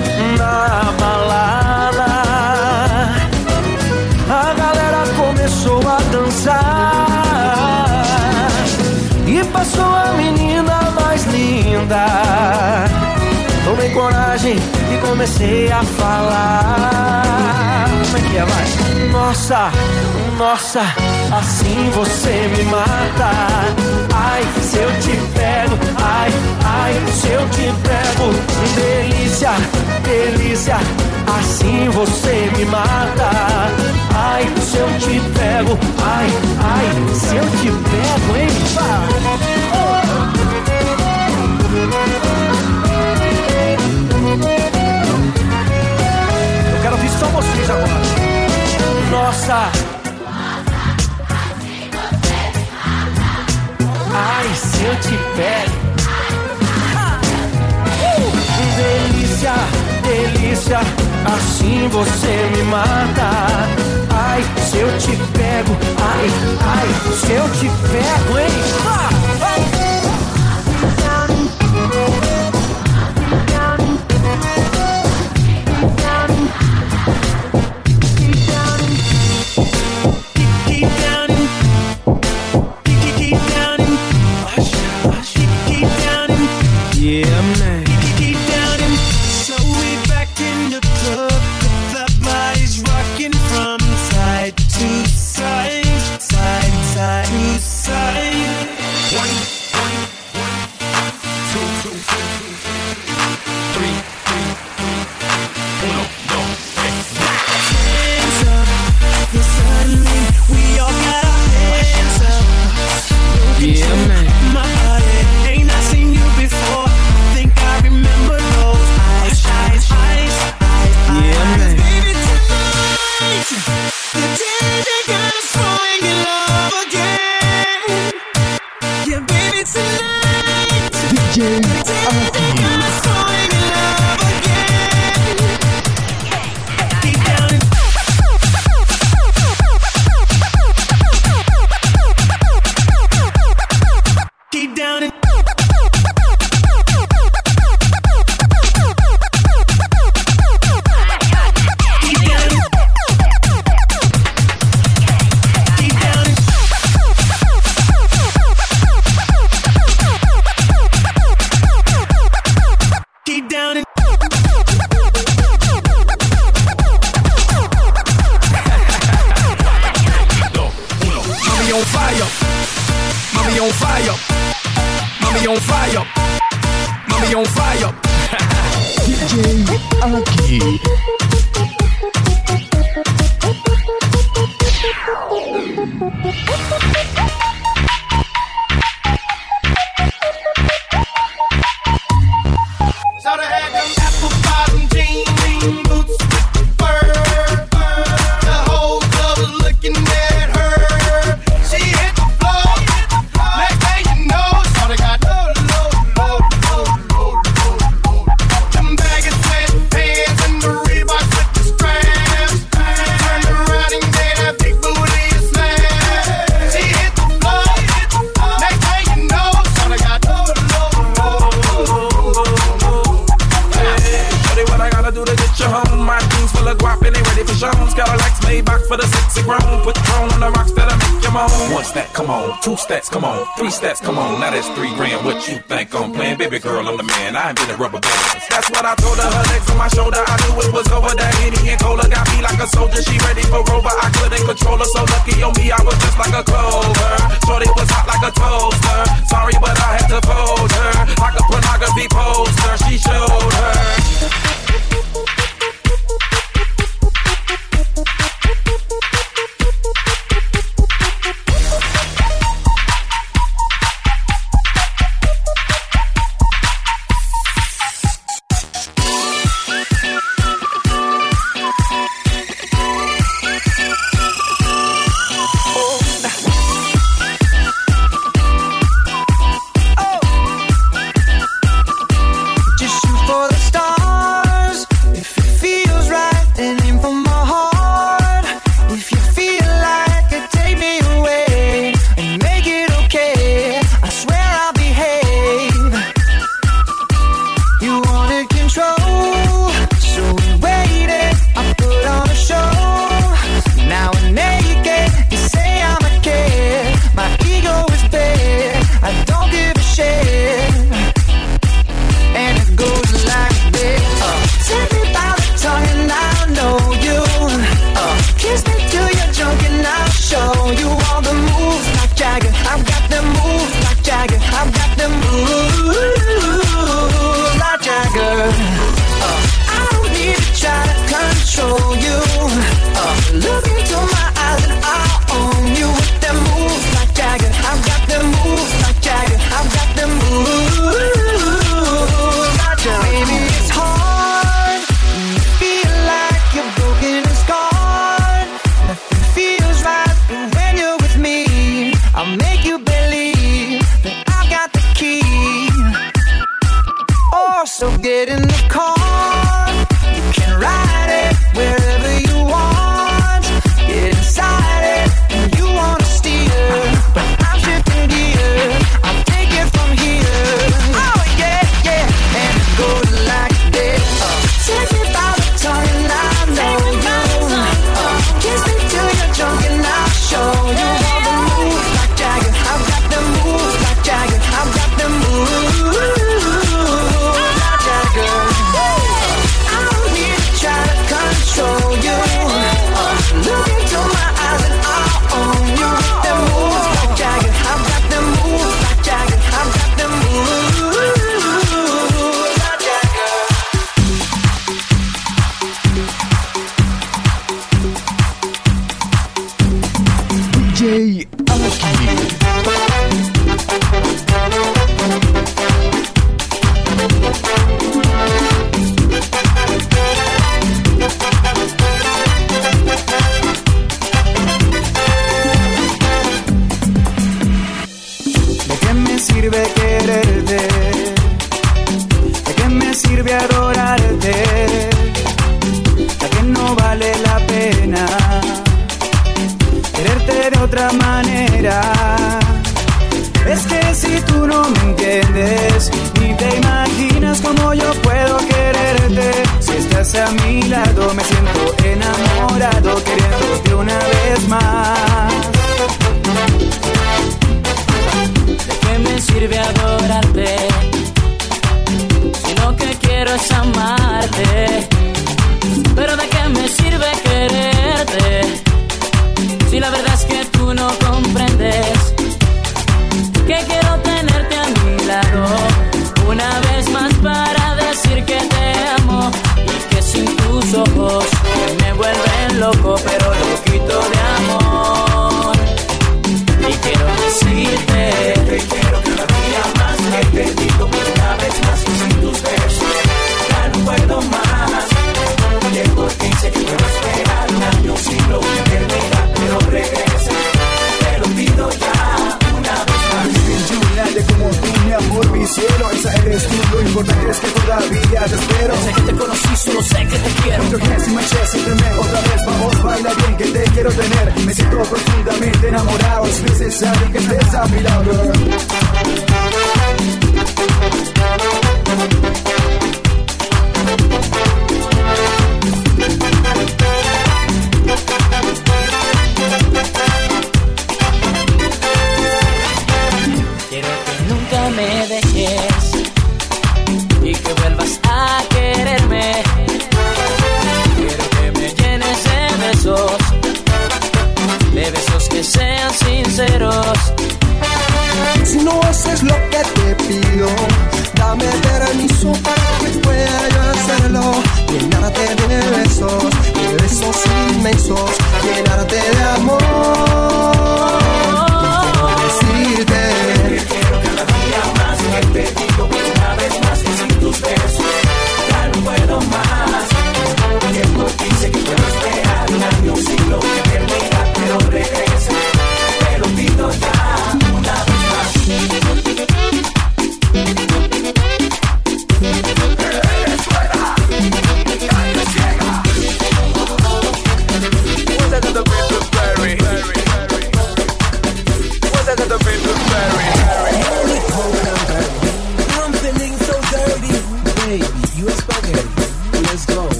na balada. A galera começou a dançar e passou a menina mais linda. Tomei coragem e comecei a falar. Como é que é, vai? Nossa, nossa, assim você me mata. Ai, se eu te pego, ai, ai, se eu te pego. Delícia, delícia, assim você me mata. Ai, se eu te pego, ai, ai, se eu te pego, hein? Pá. Oh. só vocês agora. Nossa. Nossa, assim você me mata. Ai, se eu te pego. Uh! Delícia, delícia, assim você me mata. Ai, se eu te pego, ai, ai, se eu te pego, hein? Ah, ai.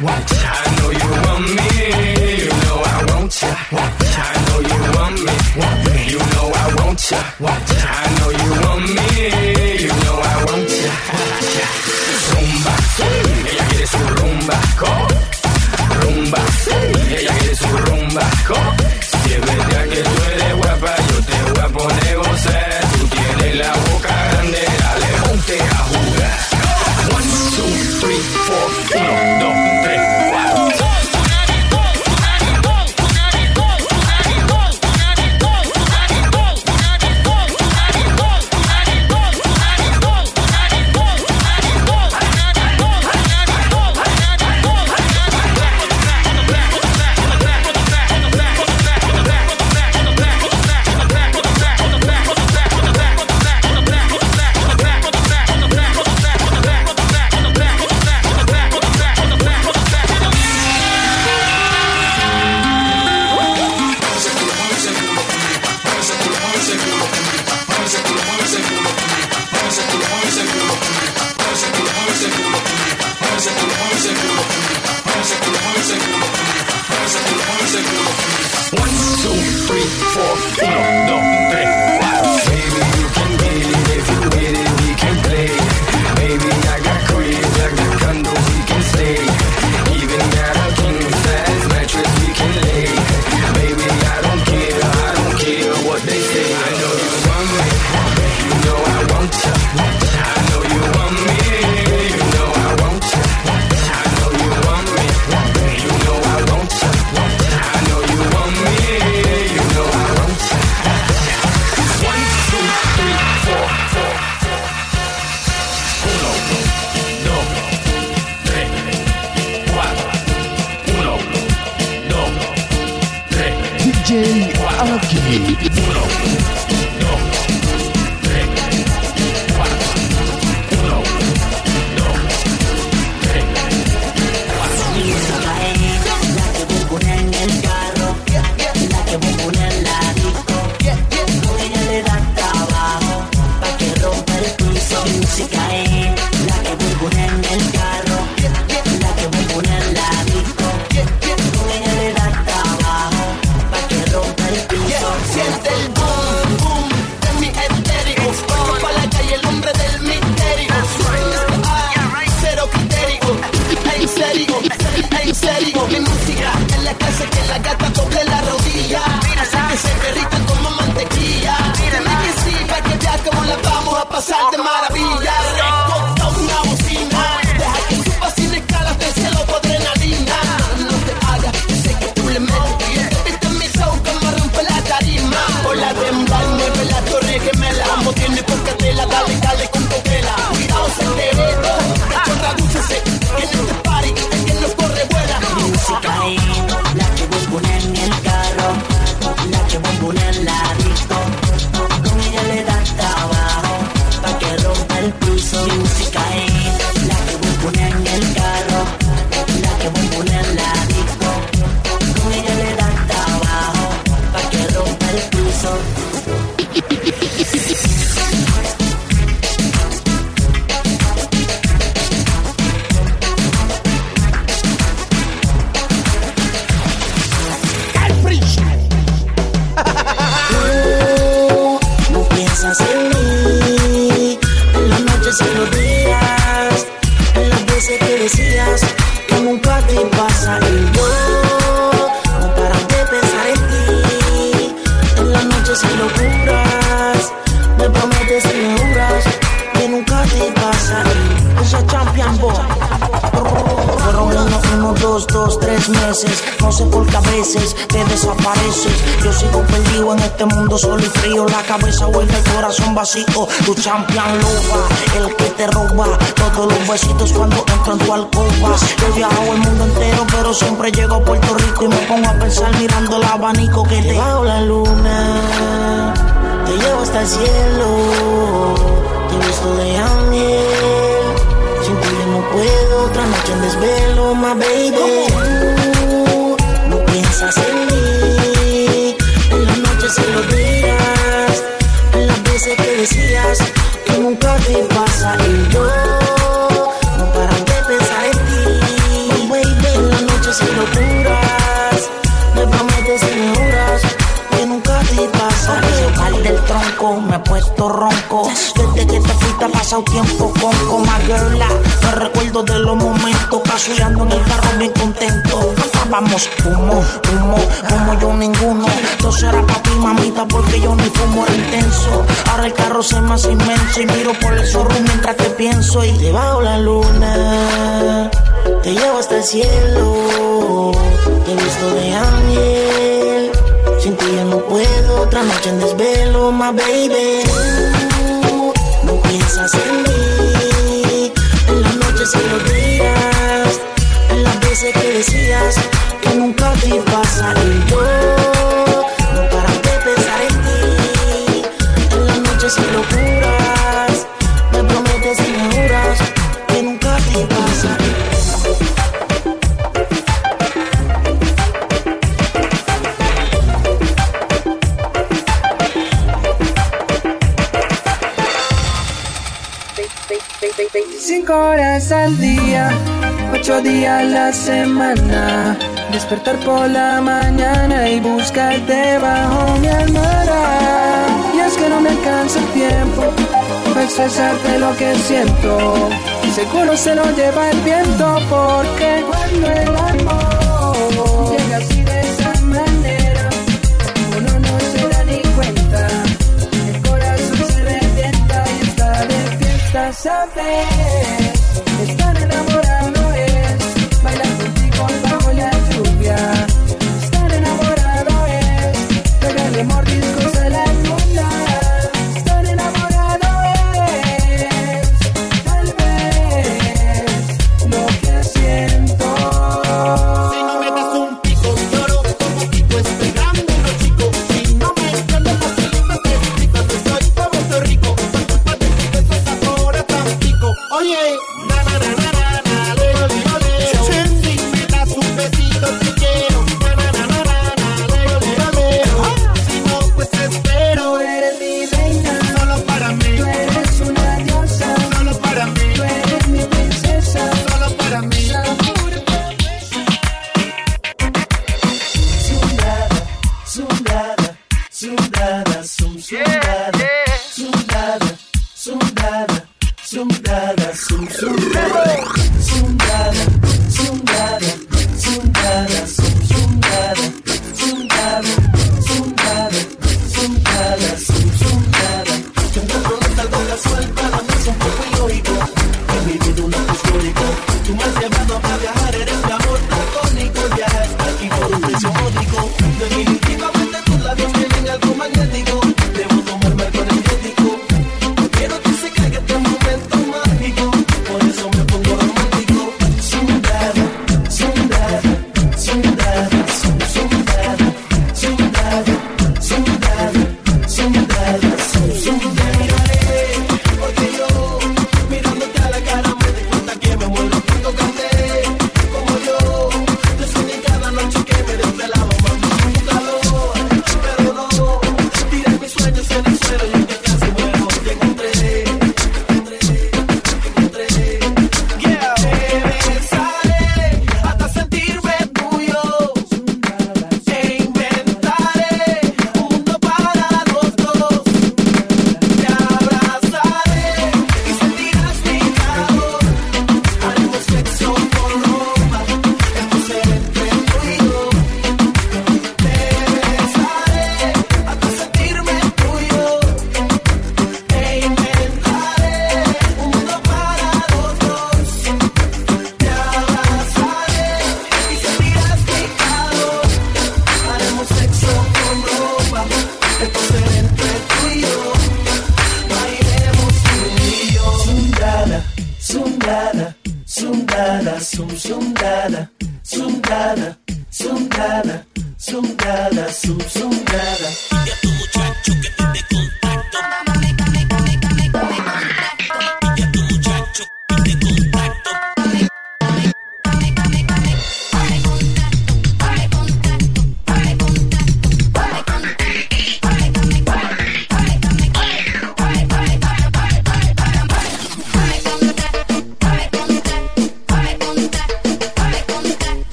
want ya. I know you want. You know I want ya. I know you want You know I want ya. I know you want. You know I want ya. Ya. Rumba. Ella quiere su rumba. Rumba. Ella quiere su rumba. Con. Si es verdad que tú eres buscarte bajo mi. Y es que no me alcanza el tiempo para expresarte lo que siento. Seguro se lo lleva el viento porque cuando el amor llega así de esa manera, uno no se da ni cuenta. El corazón se revienta y está de fiesta, saber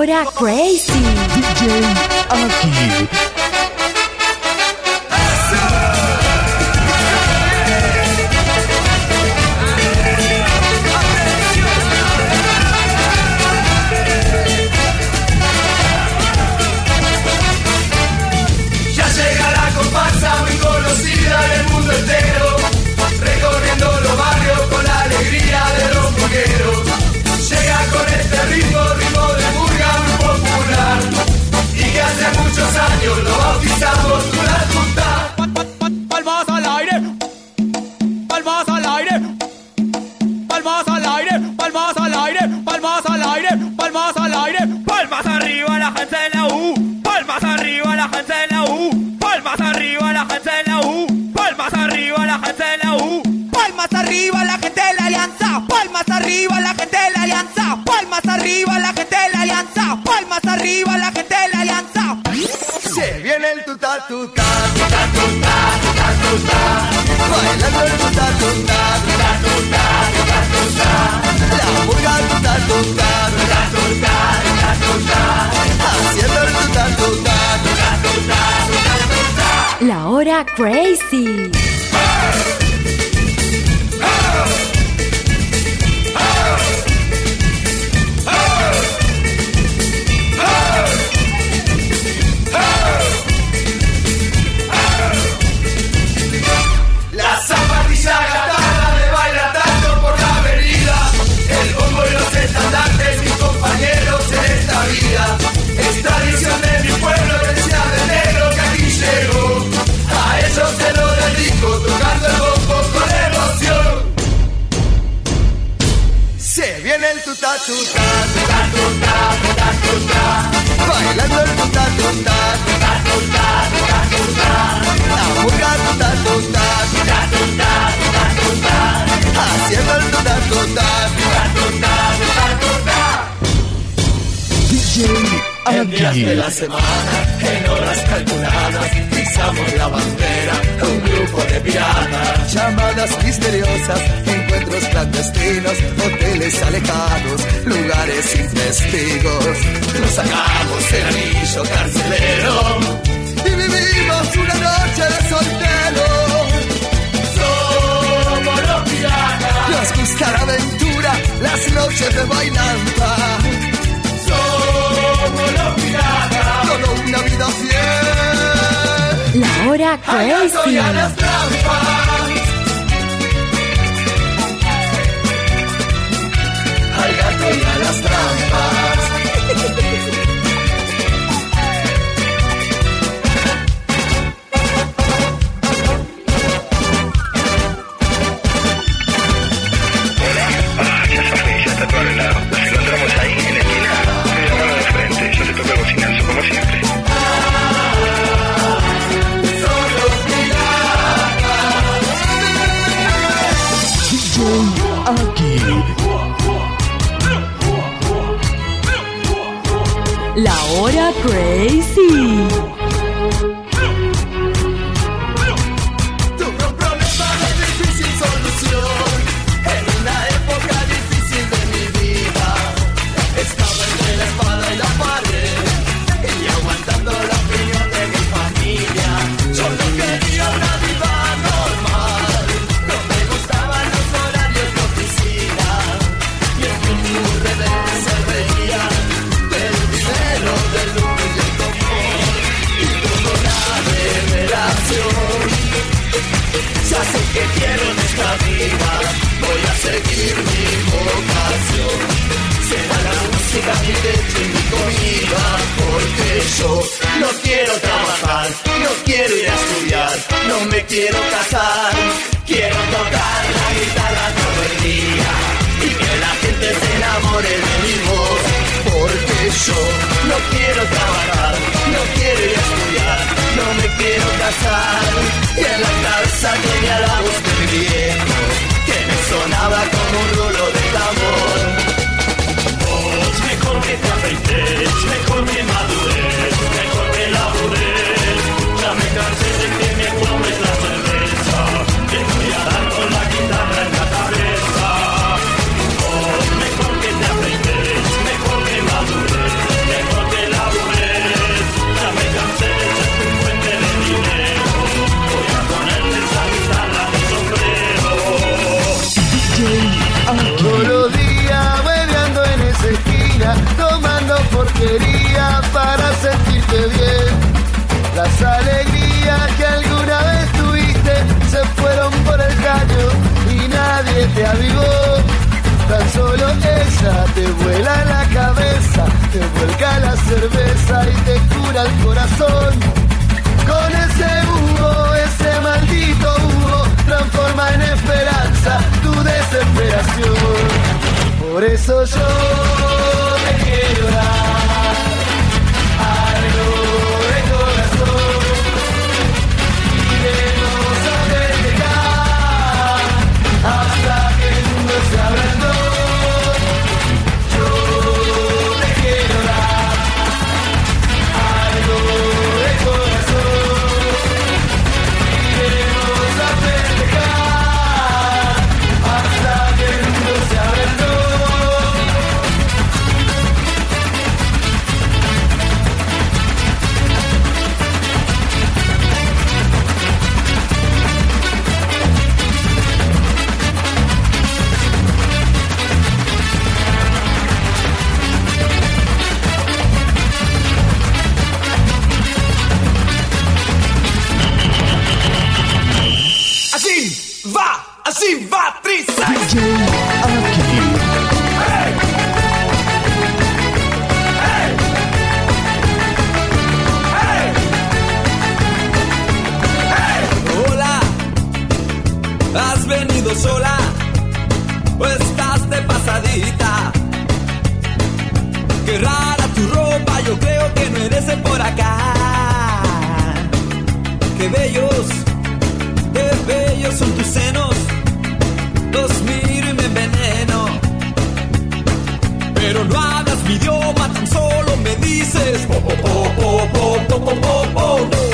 Hora Crazy. DJ Quiero tocar la guitarra todo el día y que la gente se enamore de mi voz. Porque yo no quiero trabajar, no quiero ir a estudiar, no me quiero casar. Y en la cabeza tenía la voz del viejo que me sonaba como un rulo de Las alegrías que alguna vez tuviste se fueron por el caño y nadie te avivó. Tan solo ella te vuela la cabeza, te vuelca la cerveza y te cura el corazón. Con ese humo, ese maldito humo, transforma en esperanza tu desesperación. Por eso yo te quiero dar. bellos, qué bellos son tus senos. Los miro y me enveneno. Pero no hablas mi idioma, tan solo me dices. Po, po, po, po, po, po, po, po, po.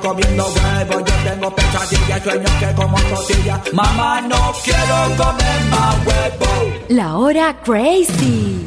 comiendo huevos. Yo tengo pesadillas, sueños que como tortillas. Mamá, no quiero comer más huevos. La hora crazy.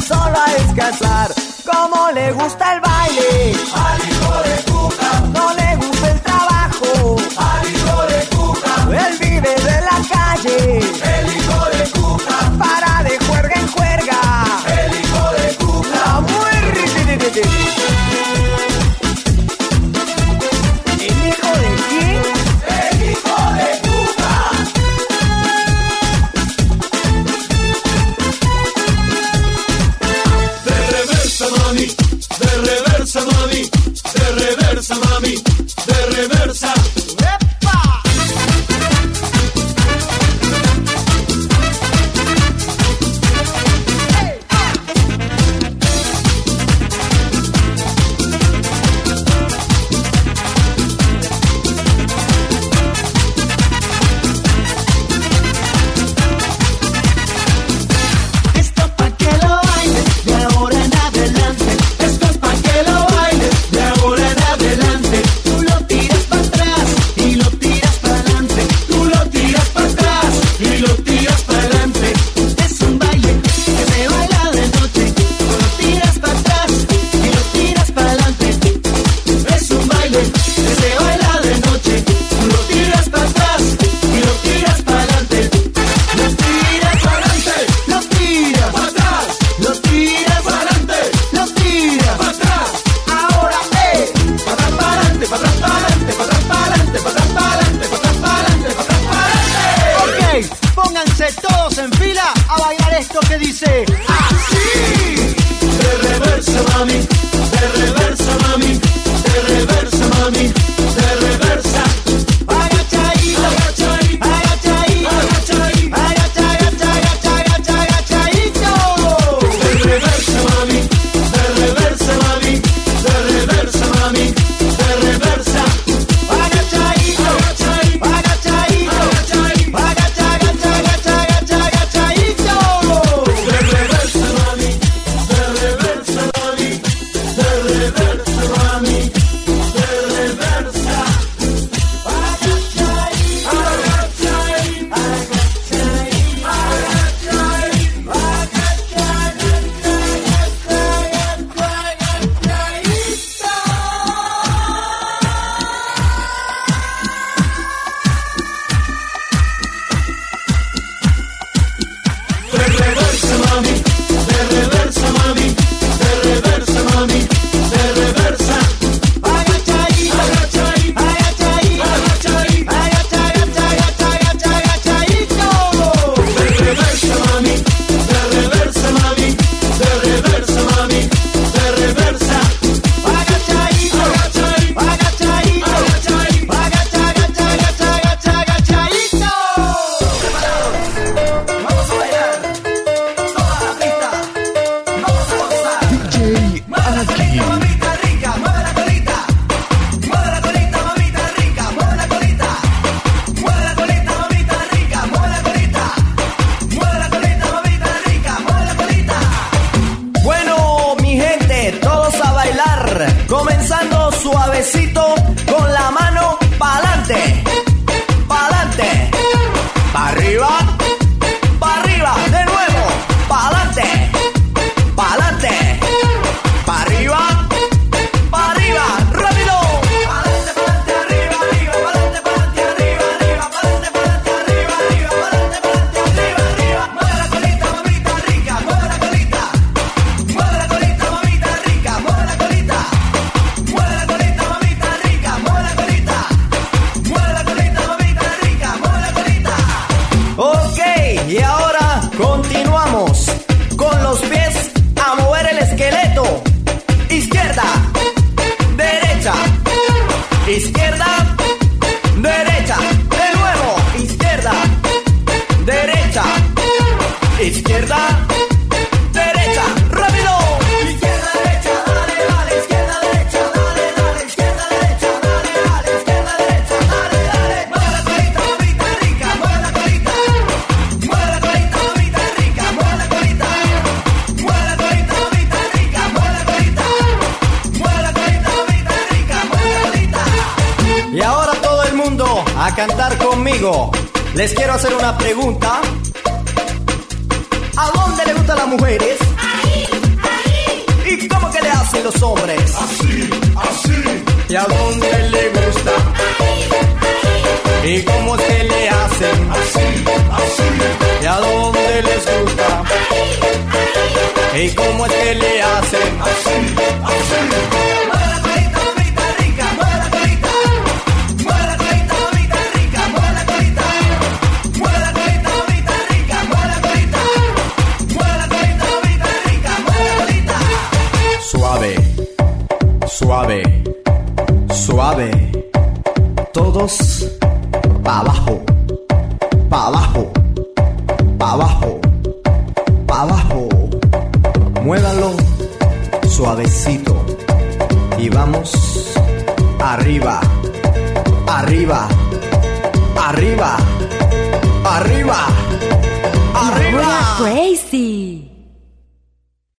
Solo a descansar. Como le gusta el baile.